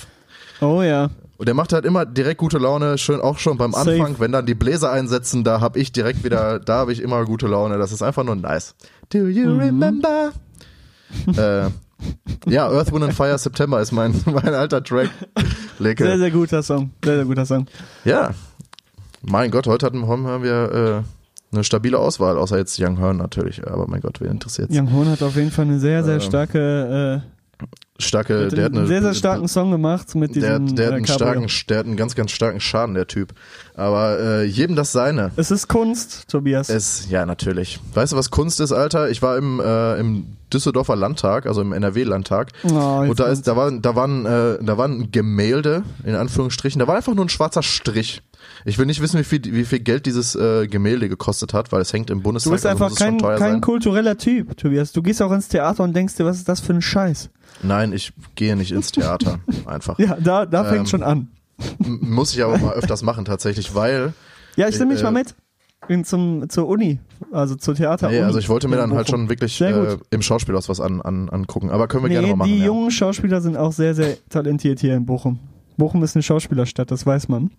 [SPEAKER 7] Oh ja.
[SPEAKER 6] Und der macht halt immer direkt gute Laune, schön auch schon beim
[SPEAKER 7] Safe.
[SPEAKER 6] Anfang, wenn dann die Bläser einsetzen, da hab ich direkt wieder, da habe ich immer gute Laune. Das ist einfach nur nice. Do you
[SPEAKER 7] Mhm.
[SPEAKER 6] remember? äh, ja, Earth, Wind and Fire September ist mein, [LAUGHS] mein alter Track. Leke.
[SPEAKER 7] Sehr, sehr guter Song. Sehr, sehr guter Song.
[SPEAKER 6] Ja. Mein Gott, heute hatten, haben wir äh, eine stabile Auswahl, außer jetzt Young Hearn natürlich. Aber mein Gott, wen interessiert's?
[SPEAKER 7] Young Horn hat auf jeden Fall eine sehr, sehr
[SPEAKER 6] Ähm,
[SPEAKER 7] starke,
[SPEAKER 6] Starke,
[SPEAKER 7] äh,
[SPEAKER 6] der hat
[SPEAKER 7] einen
[SPEAKER 6] eine,
[SPEAKER 7] sehr, sehr starken Song gemacht mit
[SPEAKER 6] der,
[SPEAKER 7] diesem
[SPEAKER 6] der, hat
[SPEAKER 7] äh,
[SPEAKER 6] einen starken, der hat einen ganz, ganz starken Schaden, der Typ. Aber äh, jedem das seine.
[SPEAKER 7] Es ist Kunst, Tobias.
[SPEAKER 6] Es, ja, natürlich. Weißt du, was Kunst ist, Alter? Ich war im, äh, im Düsseldorfer Landtag, also im NRW-Landtag.
[SPEAKER 7] Oh,
[SPEAKER 6] und da ist, da waren, da waren, äh, da waren Gemälde, in Anführungsstrichen. Da war einfach nur ein schwarzer Strich. Ich will nicht wissen, wie viel, wie viel Geld dieses äh, Gemälde gekostet hat, weil es hängt im
[SPEAKER 7] Du
[SPEAKER 6] Bundestag.
[SPEAKER 7] bist
[SPEAKER 6] also
[SPEAKER 7] einfach kein, kein
[SPEAKER 6] sein.
[SPEAKER 7] kultureller Typ, Tobias. Du gehst auch ins Theater und denkst dir, was ist das für ein Scheiß?
[SPEAKER 6] Nein, ich gehe nicht ins Theater. [LAUGHS] Einfach.
[SPEAKER 7] Ja, da, da fängt
[SPEAKER 6] Ähm,
[SPEAKER 7] schon an.
[SPEAKER 6] Muss ich aber mal [LAUGHS] öfters machen tatsächlich, weil
[SPEAKER 7] Ja, ich nehme mich
[SPEAKER 6] äh,
[SPEAKER 7] mal mit. In zum, zur Uni, also zur Theater.
[SPEAKER 6] nee, also ich wollte mir dann halt schon wirklich äh, im Schauspielhaus was an, an, angucken. Aber können wir gerne
[SPEAKER 7] Nee,
[SPEAKER 6] mal machen.
[SPEAKER 7] die
[SPEAKER 6] ja.
[SPEAKER 7] jungen Schauspieler sind auch sehr, sehr talentiert hier in Bochum. Bochum ist eine Schauspielerstadt, das weiß man.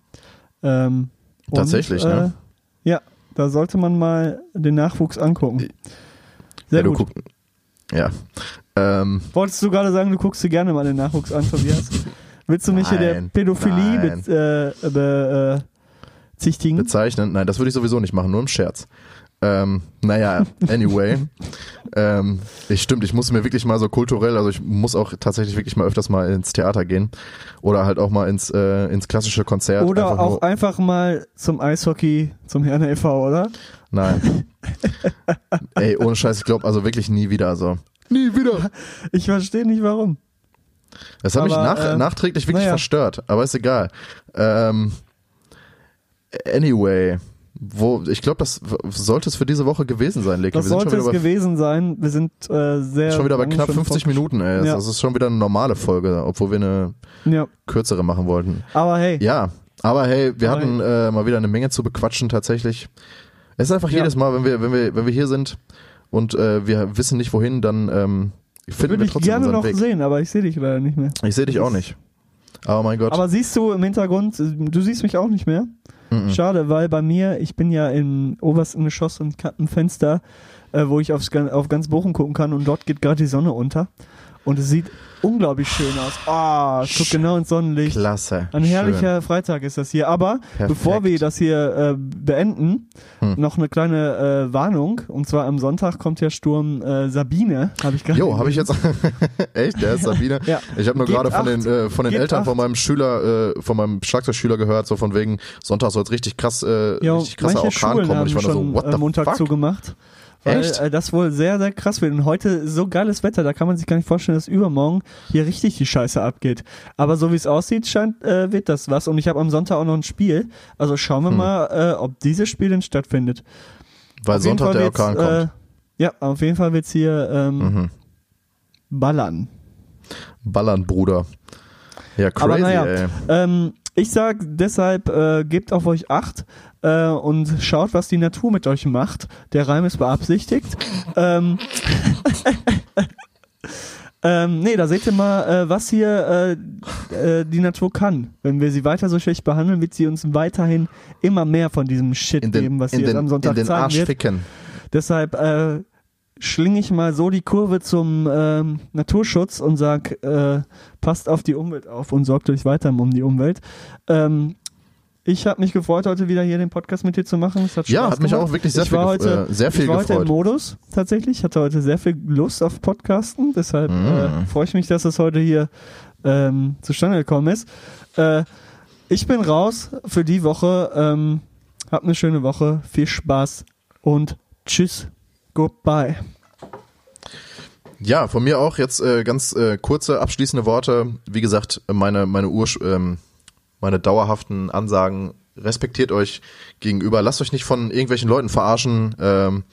[SPEAKER 7] Ähm, und,
[SPEAKER 6] Tatsächlich, ne?
[SPEAKER 7] Äh, ja, da sollte man mal den Nachwuchs angucken. Sehr
[SPEAKER 6] ja,
[SPEAKER 7] gut.
[SPEAKER 6] guck, ja. Ähm,
[SPEAKER 7] Wolltest du gerade sagen, du guckst dir gerne mal den Nachwuchs an, Tobias? Willst du mich hier der
[SPEAKER 6] Nein,
[SPEAKER 7] Pädophilie
[SPEAKER 6] nein.
[SPEAKER 7] be, äh, be, äh, zichtigen?
[SPEAKER 6] bezeichnen. Nein, das würde ich sowieso nicht machen, nur im Scherz. Ähm, naja, anyway. ähm, ich stimmt, ich muss mir wirklich mal so kulturell, also ich muss auch tatsächlich wirklich mal öfters mal ins Theater gehen. Oder halt auch mal ins, äh, ins klassische Konzert.
[SPEAKER 7] Oder
[SPEAKER 6] einfach
[SPEAKER 7] auch
[SPEAKER 6] nur,
[SPEAKER 7] einfach mal zum Eishockey, zum Herrn e.V., oder?
[SPEAKER 6] Nein. [LAUGHS] Ey, ohne Scheiß, ich glaube also wirklich nie wieder so. Nie wieder.
[SPEAKER 7] Ich verstehe nicht warum.
[SPEAKER 6] Das hat mich
[SPEAKER 7] Aber,
[SPEAKER 6] nach,
[SPEAKER 7] äh,
[SPEAKER 6] nachträglich wirklich
[SPEAKER 7] naja.
[SPEAKER 6] verstört, aber ist egal. Ähm, anyway, wo, ich glaube, das sollte es für diese Woche gewesen sein, Leke.
[SPEAKER 7] Das
[SPEAKER 6] Wir sind
[SPEAKER 7] sollte
[SPEAKER 6] schon
[SPEAKER 7] es
[SPEAKER 6] bei,
[SPEAKER 7] gewesen sein. Wir sind äh, sehr.
[SPEAKER 6] schon wieder bei knapp
[SPEAKER 7] schon
[SPEAKER 6] 50
[SPEAKER 7] fort-
[SPEAKER 6] Minuten, ey.
[SPEAKER 7] Ja.
[SPEAKER 6] Das ist schon wieder eine normale Folge, obwohl wir eine
[SPEAKER 7] Ja,
[SPEAKER 6] kürzere machen wollten.
[SPEAKER 7] aber hey,
[SPEAKER 6] Ja, aber hey, wir
[SPEAKER 7] Aber
[SPEAKER 6] hatten äh, mal wieder eine Menge zu bequatschen tatsächlich. Es ist einfach
[SPEAKER 7] Ja.
[SPEAKER 6] jedes Mal, wenn wir, wenn wir, wenn wir hier sind und äh, wir wissen nicht wohin, dann ähm, finden
[SPEAKER 7] würde
[SPEAKER 6] wir
[SPEAKER 7] ich
[SPEAKER 6] trotzdem
[SPEAKER 7] gerne
[SPEAKER 6] unseren
[SPEAKER 7] noch
[SPEAKER 6] Weg.
[SPEAKER 7] sehen, aber ich sehe dich leider nicht mehr.
[SPEAKER 6] Ich sehe dich auch nicht. Aber mein Gott.
[SPEAKER 7] Aber siehst du im Hintergrund, du siehst mich auch nicht mehr.
[SPEAKER 6] Mhm.
[SPEAKER 7] Schade, weil bei mir, ich bin ja im obersten Geschoss und hab ein Fenster, äh, wo ich aufs, auf ganz Bochum gucken kann und dort geht gerade die Sonne unter. Und es sieht unglaublich schön aus. Ah, es guckt genau ins Sonnenlicht.
[SPEAKER 6] Klasse.
[SPEAKER 7] Ein herrlicher Freitag ist das hier. Aber
[SPEAKER 6] Perfekt.
[SPEAKER 7] bevor wir das hier äh, beenden,
[SPEAKER 6] Hm.
[SPEAKER 7] noch eine kleine äh, Warnung. Und zwar am Sonntag kommt der Sturm äh, Sabine, habe ich gerade.
[SPEAKER 6] Jo, habe ich jetzt. [LAUGHS] Echt? Der ist Sabine? [LAUGHS]
[SPEAKER 7] Ja.
[SPEAKER 6] Ich habe nur gerade von den, äh, von den Eltern
[SPEAKER 7] acht.
[SPEAKER 6] von meinem Schüler, äh, von meinem Schlagzeugschüler gehört, so von wegen Sonntag soll es richtig krass, äh,
[SPEAKER 7] Ja,
[SPEAKER 6] richtig krasser Orkan kommen. Und ich war nur
[SPEAKER 7] schon
[SPEAKER 6] so, what
[SPEAKER 7] äh,
[SPEAKER 6] the
[SPEAKER 7] Montag
[SPEAKER 6] fuck?
[SPEAKER 7] zugemacht. Weil
[SPEAKER 6] Echt?
[SPEAKER 7] äh, das wohl sehr, sehr krass wird. Und heute so geiles Wetter, da kann man sich gar nicht vorstellen, dass übermorgen hier richtig die Scheiße abgeht. Aber so wie es aussieht, scheint, äh, wird das was. Und ich habe am Sonntag auch noch ein Spiel. Also schauen
[SPEAKER 6] Hm.
[SPEAKER 7] wir mal, äh, ob dieses Spiel denn stattfindet.
[SPEAKER 6] Weil
[SPEAKER 7] Auf
[SPEAKER 6] Sonntag der Orkan kommt.
[SPEAKER 7] Äh, ja, auf jeden Fall wird's hier ähm,
[SPEAKER 6] Mhm.
[SPEAKER 7] ballern.
[SPEAKER 6] Ballern, Bruder. Ja, crazy,
[SPEAKER 7] Aber naja,
[SPEAKER 6] ey.
[SPEAKER 7] ähm, ich sag deshalb, äh, gebt auf euch Acht äh, und schaut, was die Natur mit euch macht. Der Reim ist beabsichtigt. ähm, [LAUGHS] ähm, nee, da seht ihr mal, äh, was hier äh, äh, die Natur kann. Wenn wir sie weiter so schlecht behandeln, wird sie uns weiterhin immer mehr von diesem Shit
[SPEAKER 6] den,
[SPEAKER 7] geben, was sie
[SPEAKER 6] in
[SPEAKER 7] jetzt
[SPEAKER 6] den,
[SPEAKER 7] am Sonntag
[SPEAKER 6] in den
[SPEAKER 7] zeigen
[SPEAKER 6] Arsch
[SPEAKER 7] wird.
[SPEAKER 6] ficken.
[SPEAKER 7] Deshalb äh, schlinge ich mal so die Kurve zum ähm, Naturschutz und sag, äh, passt auf die Umwelt auf und sorgt euch weiter um die Umwelt. Ähm, ich habe mich gefreut, heute wieder hier den Podcast mit dir zu machen. Es hat
[SPEAKER 6] Ja,
[SPEAKER 7] Spaß
[SPEAKER 6] hat mich
[SPEAKER 7] gemacht.
[SPEAKER 6] auch wirklich sehr
[SPEAKER 7] ich
[SPEAKER 6] viel
[SPEAKER 7] heute,
[SPEAKER 6] äh, sehr viel
[SPEAKER 7] ich war heute im
[SPEAKER 6] gefreut.
[SPEAKER 7] Modus tatsächlich. Ich hatte heute sehr viel Lust auf Podcasten. Deshalb
[SPEAKER 6] Mm.
[SPEAKER 7] äh, freue ich mich, dass es heute hier ähm, zustande gekommen ist. Äh, ich bin raus für die Woche. Ähm, hab eine schöne Woche. Viel Spaß und tschüss. Goodbye.
[SPEAKER 6] Ja, von mir auch jetzt äh, ganz äh, kurze abschließende Worte. Wie gesagt, meine meine Ur ähm, meine dauerhaften Ansagen. Respektiert euch gegenüber. Lasst euch nicht von irgendwelchen Leuten verarschen. Ähm,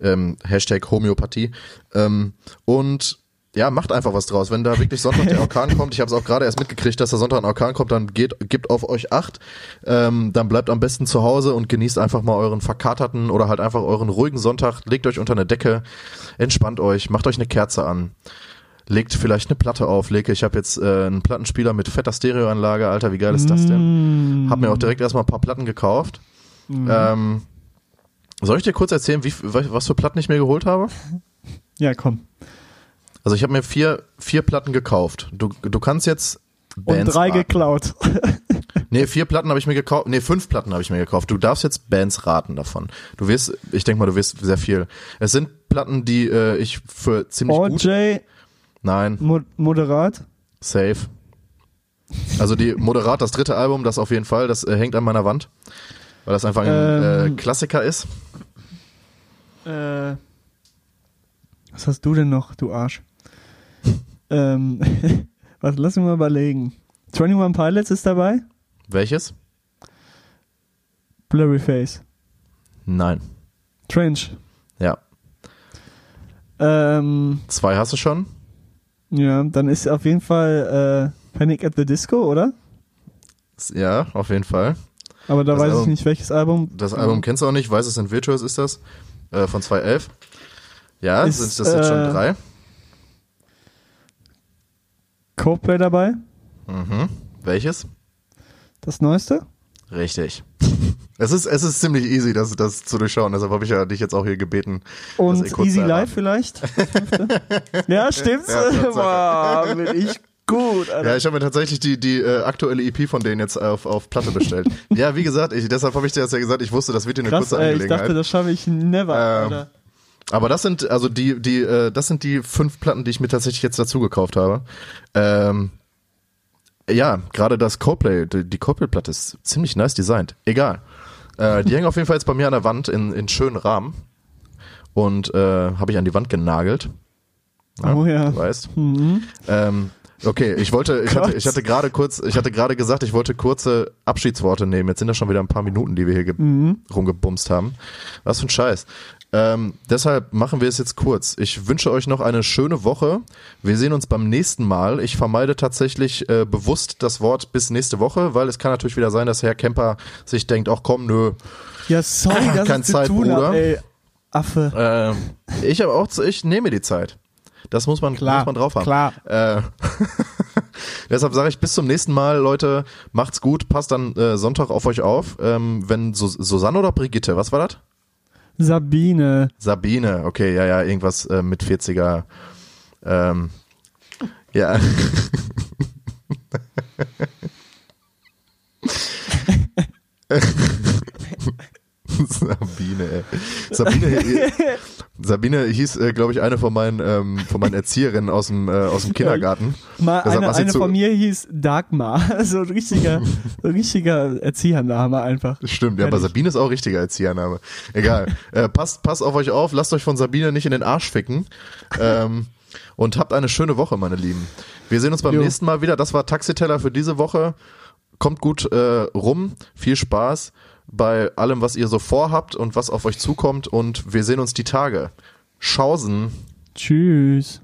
[SPEAKER 6] ähm, Hashtag Homöopathie. Ähm, und ja, macht einfach was draus. Wenn da wirklich Sonntag der Orkan [LAUGHS] kommt, ich habe es auch gerade erst mitgekriegt, dass da Sonntag ein Orkan kommt, dann geht, gebt auf euch acht. Ähm, dann bleibt am besten zu Hause und genießt einfach mal euren verkaterten oder halt einfach euren ruhigen Sonntag. Legt euch unter eine Decke, entspannt euch, macht euch eine Kerze an. Legt vielleicht eine Platte auf. Leke, ich habe jetzt äh, einen Plattenspieler mit fetter Stereoanlage. Alter, wie geil ist das denn? Hab mir auch direkt erstmal ein paar Platten gekauft. Ähm, soll ich dir kurz erzählen, wie, was für Platten ich mir geholt habe?
[SPEAKER 7] Ja, komm.
[SPEAKER 6] Also ich habe mir vier, vier Platten gekauft. Du, du kannst jetzt
[SPEAKER 7] Und
[SPEAKER 6] Bands
[SPEAKER 7] drei
[SPEAKER 6] raten.
[SPEAKER 7] geklaut. [LAUGHS]
[SPEAKER 6] Nee, vier Platten habe ich mir gekauft. Nee, fünf Platten habe ich mir gekauft. Du darfst jetzt Bands raten davon. Du wirst, ich denke mal, du wirst sehr viel. Es sind Platten, die äh, ich für ziemlich gut.
[SPEAKER 7] OJ,
[SPEAKER 6] Nein,
[SPEAKER 7] Mo moderat.
[SPEAKER 6] safe. Also die Moderat, das dritte Album, das auf jeden Fall, das äh, hängt an meiner Wand, weil das einfach ein äh,
[SPEAKER 7] Ähm.
[SPEAKER 6] Klassiker ist.
[SPEAKER 7] Äh, was hast du denn noch, du Arsch? Ähm, [LAUGHS] was, lass mich mal überlegen. 21 Pilots ist dabei.
[SPEAKER 6] Welches?
[SPEAKER 7] Blurry Face.
[SPEAKER 6] Nein.
[SPEAKER 7] Trench.
[SPEAKER 6] Ja.
[SPEAKER 7] Ähm,
[SPEAKER 6] Zwei hast du schon?
[SPEAKER 7] ja, dann ist auf jeden Fall äh, Panic at the Disco, oder?
[SPEAKER 6] Ja, auf jeden Fall.
[SPEAKER 7] Aber da
[SPEAKER 6] Das
[SPEAKER 7] weiß ich
[SPEAKER 6] Album-
[SPEAKER 7] nicht, welches Album.
[SPEAKER 6] Das Album kennst du auch nicht, Weiß es sind Virtuous ist das. Äh, von 2011. Ja,
[SPEAKER 7] Ist,
[SPEAKER 6] sind das jetzt schon
[SPEAKER 7] äh,
[SPEAKER 6] drei?
[SPEAKER 7] Coldplay dabei.
[SPEAKER 6] Mhm. Welches?
[SPEAKER 7] Das neueste.
[SPEAKER 6] Richtig. [LAUGHS] Es ist, es ist ziemlich easy, das, das zu durchschauen. Deshalb habe ich ja dich jetzt auch hier gebeten.
[SPEAKER 7] Und Easy
[SPEAKER 6] zu
[SPEAKER 7] Life vielleicht. [LAUGHS] ja, stimmt's.
[SPEAKER 6] Ja.
[SPEAKER 7] Boah, bin ich gut, Alter.
[SPEAKER 6] Ja, ich habe mir tatsächlich die, die äh, aktuelle EP von denen jetzt auf, auf Platte bestellt. [LAUGHS] ja, wie gesagt, ich, deshalb habe ich dir das ja gesagt, ich wusste, das wird dir eine
[SPEAKER 7] Krass,
[SPEAKER 6] kurze
[SPEAKER 7] ey, ich
[SPEAKER 6] Angelegenheit.
[SPEAKER 7] dachte, das schaffe ich never,
[SPEAKER 6] Ähm. Aber das sind, also die, die, äh, das sind die fünf Platten, die ich mir tatsächlich jetzt dazu gekauft habe. Ähm, ja, gerade das Coldplay, die, Coldplay-Platte ist ziemlich nice designt. Egal. Äh, die hängen auf jeden Fall jetzt bei mir an der Wand in, in schönen Rahmen. Und äh, habe ich an die Wand genagelt.
[SPEAKER 7] Oh ja.
[SPEAKER 6] Du weißt.
[SPEAKER 7] Mhm.
[SPEAKER 6] Ähm, okay, ich wollte, ich hatte, ich hatte gerade kurz, ich hatte gerade gesagt, ich wollte kurze Abschiedsworte nehmen. Jetzt sind das schon wieder ein paar Minuten, die wir hier
[SPEAKER 7] Mhm.
[SPEAKER 6] rumgebumst haben. Was für ein Scheiß. Ähm, deshalb machen wir es jetzt kurz. Ich wünsche euch noch eine schöne Woche. Wir sehen uns beim nächsten Mal. Ich vermeide tatsächlich äh, bewusst das Wort bis nächste Woche, weil es kann natürlich wieder sein, dass Herr Kemper sich denkt, ach komm, nö.
[SPEAKER 7] Ja, sorry, [LAUGHS] dass
[SPEAKER 6] Keine
[SPEAKER 7] zu
[SPEAKER 6] Zeit,
[SPEAKER 7] tun
[SPEAKER 6] Bruder.
[SPEAKER 7] ey. Affe.
[SPEAKER 6] Äh, ich habe auch, zu- ich nehme mir die Zeit. Das muss man,
[SPEAKER 7] Klar,
[SPEAKER 6] muss man drauf haben.
[SPEAKER 7] klar.
[SPEAKER 6] Äh, [LAUGHS] deshalb sage ich bis zum nächsten Mal, Leute. Macht's gut, passt dann äh, Sonntag auf euch auf. Ähm, wenn Sus Susanne oder Brigitte, was war das?
[SPEAKER 7] Sabine.
[SPEAKER 6] Sabine, okay, ja, ja, irgendwas äh, mit 40er. Ähm, ja. [LAUGHS] [LAUGHS] Sabine, ey. Sabine, Sabine hieß, äh, glaube ich, eine von meinen, ähm, von meinen Erzieherinnen aus dem, äh, aus dem Kindergarten. [LAUGHS]
[SPEAKER 7] Mal
[SPEAKER 6] Deshalb
[SPEAKER 7] eine, eine von mir hieß Dagmar. [LAUGHS] So ein richtiger, richtiger Erziehername einfach.
[SPEAKER 6] Stimmt, ja, aber. Sabine ist auch richtiger Erziehername. Egal. [LAUGHS] äh, passt, passt auf euch auf, lasst euch von Sabine nicht in den Arsch ficken. Ähm, und habt eine schöne Woche, meine Lieben. Wir sehen uns beim
[SPEAKER 7] Jo.
[SPEAKER 6] nächsten Mal wieder. Das war Taxiteller für diese Woche. Kommt gut äh, rum. Viel Spaß bei allem, was ihr so vorhabt und was auf euch zukommt. Und wir sehen uns die Tage. Schausen.
[SPEAKER 7] Tschüss.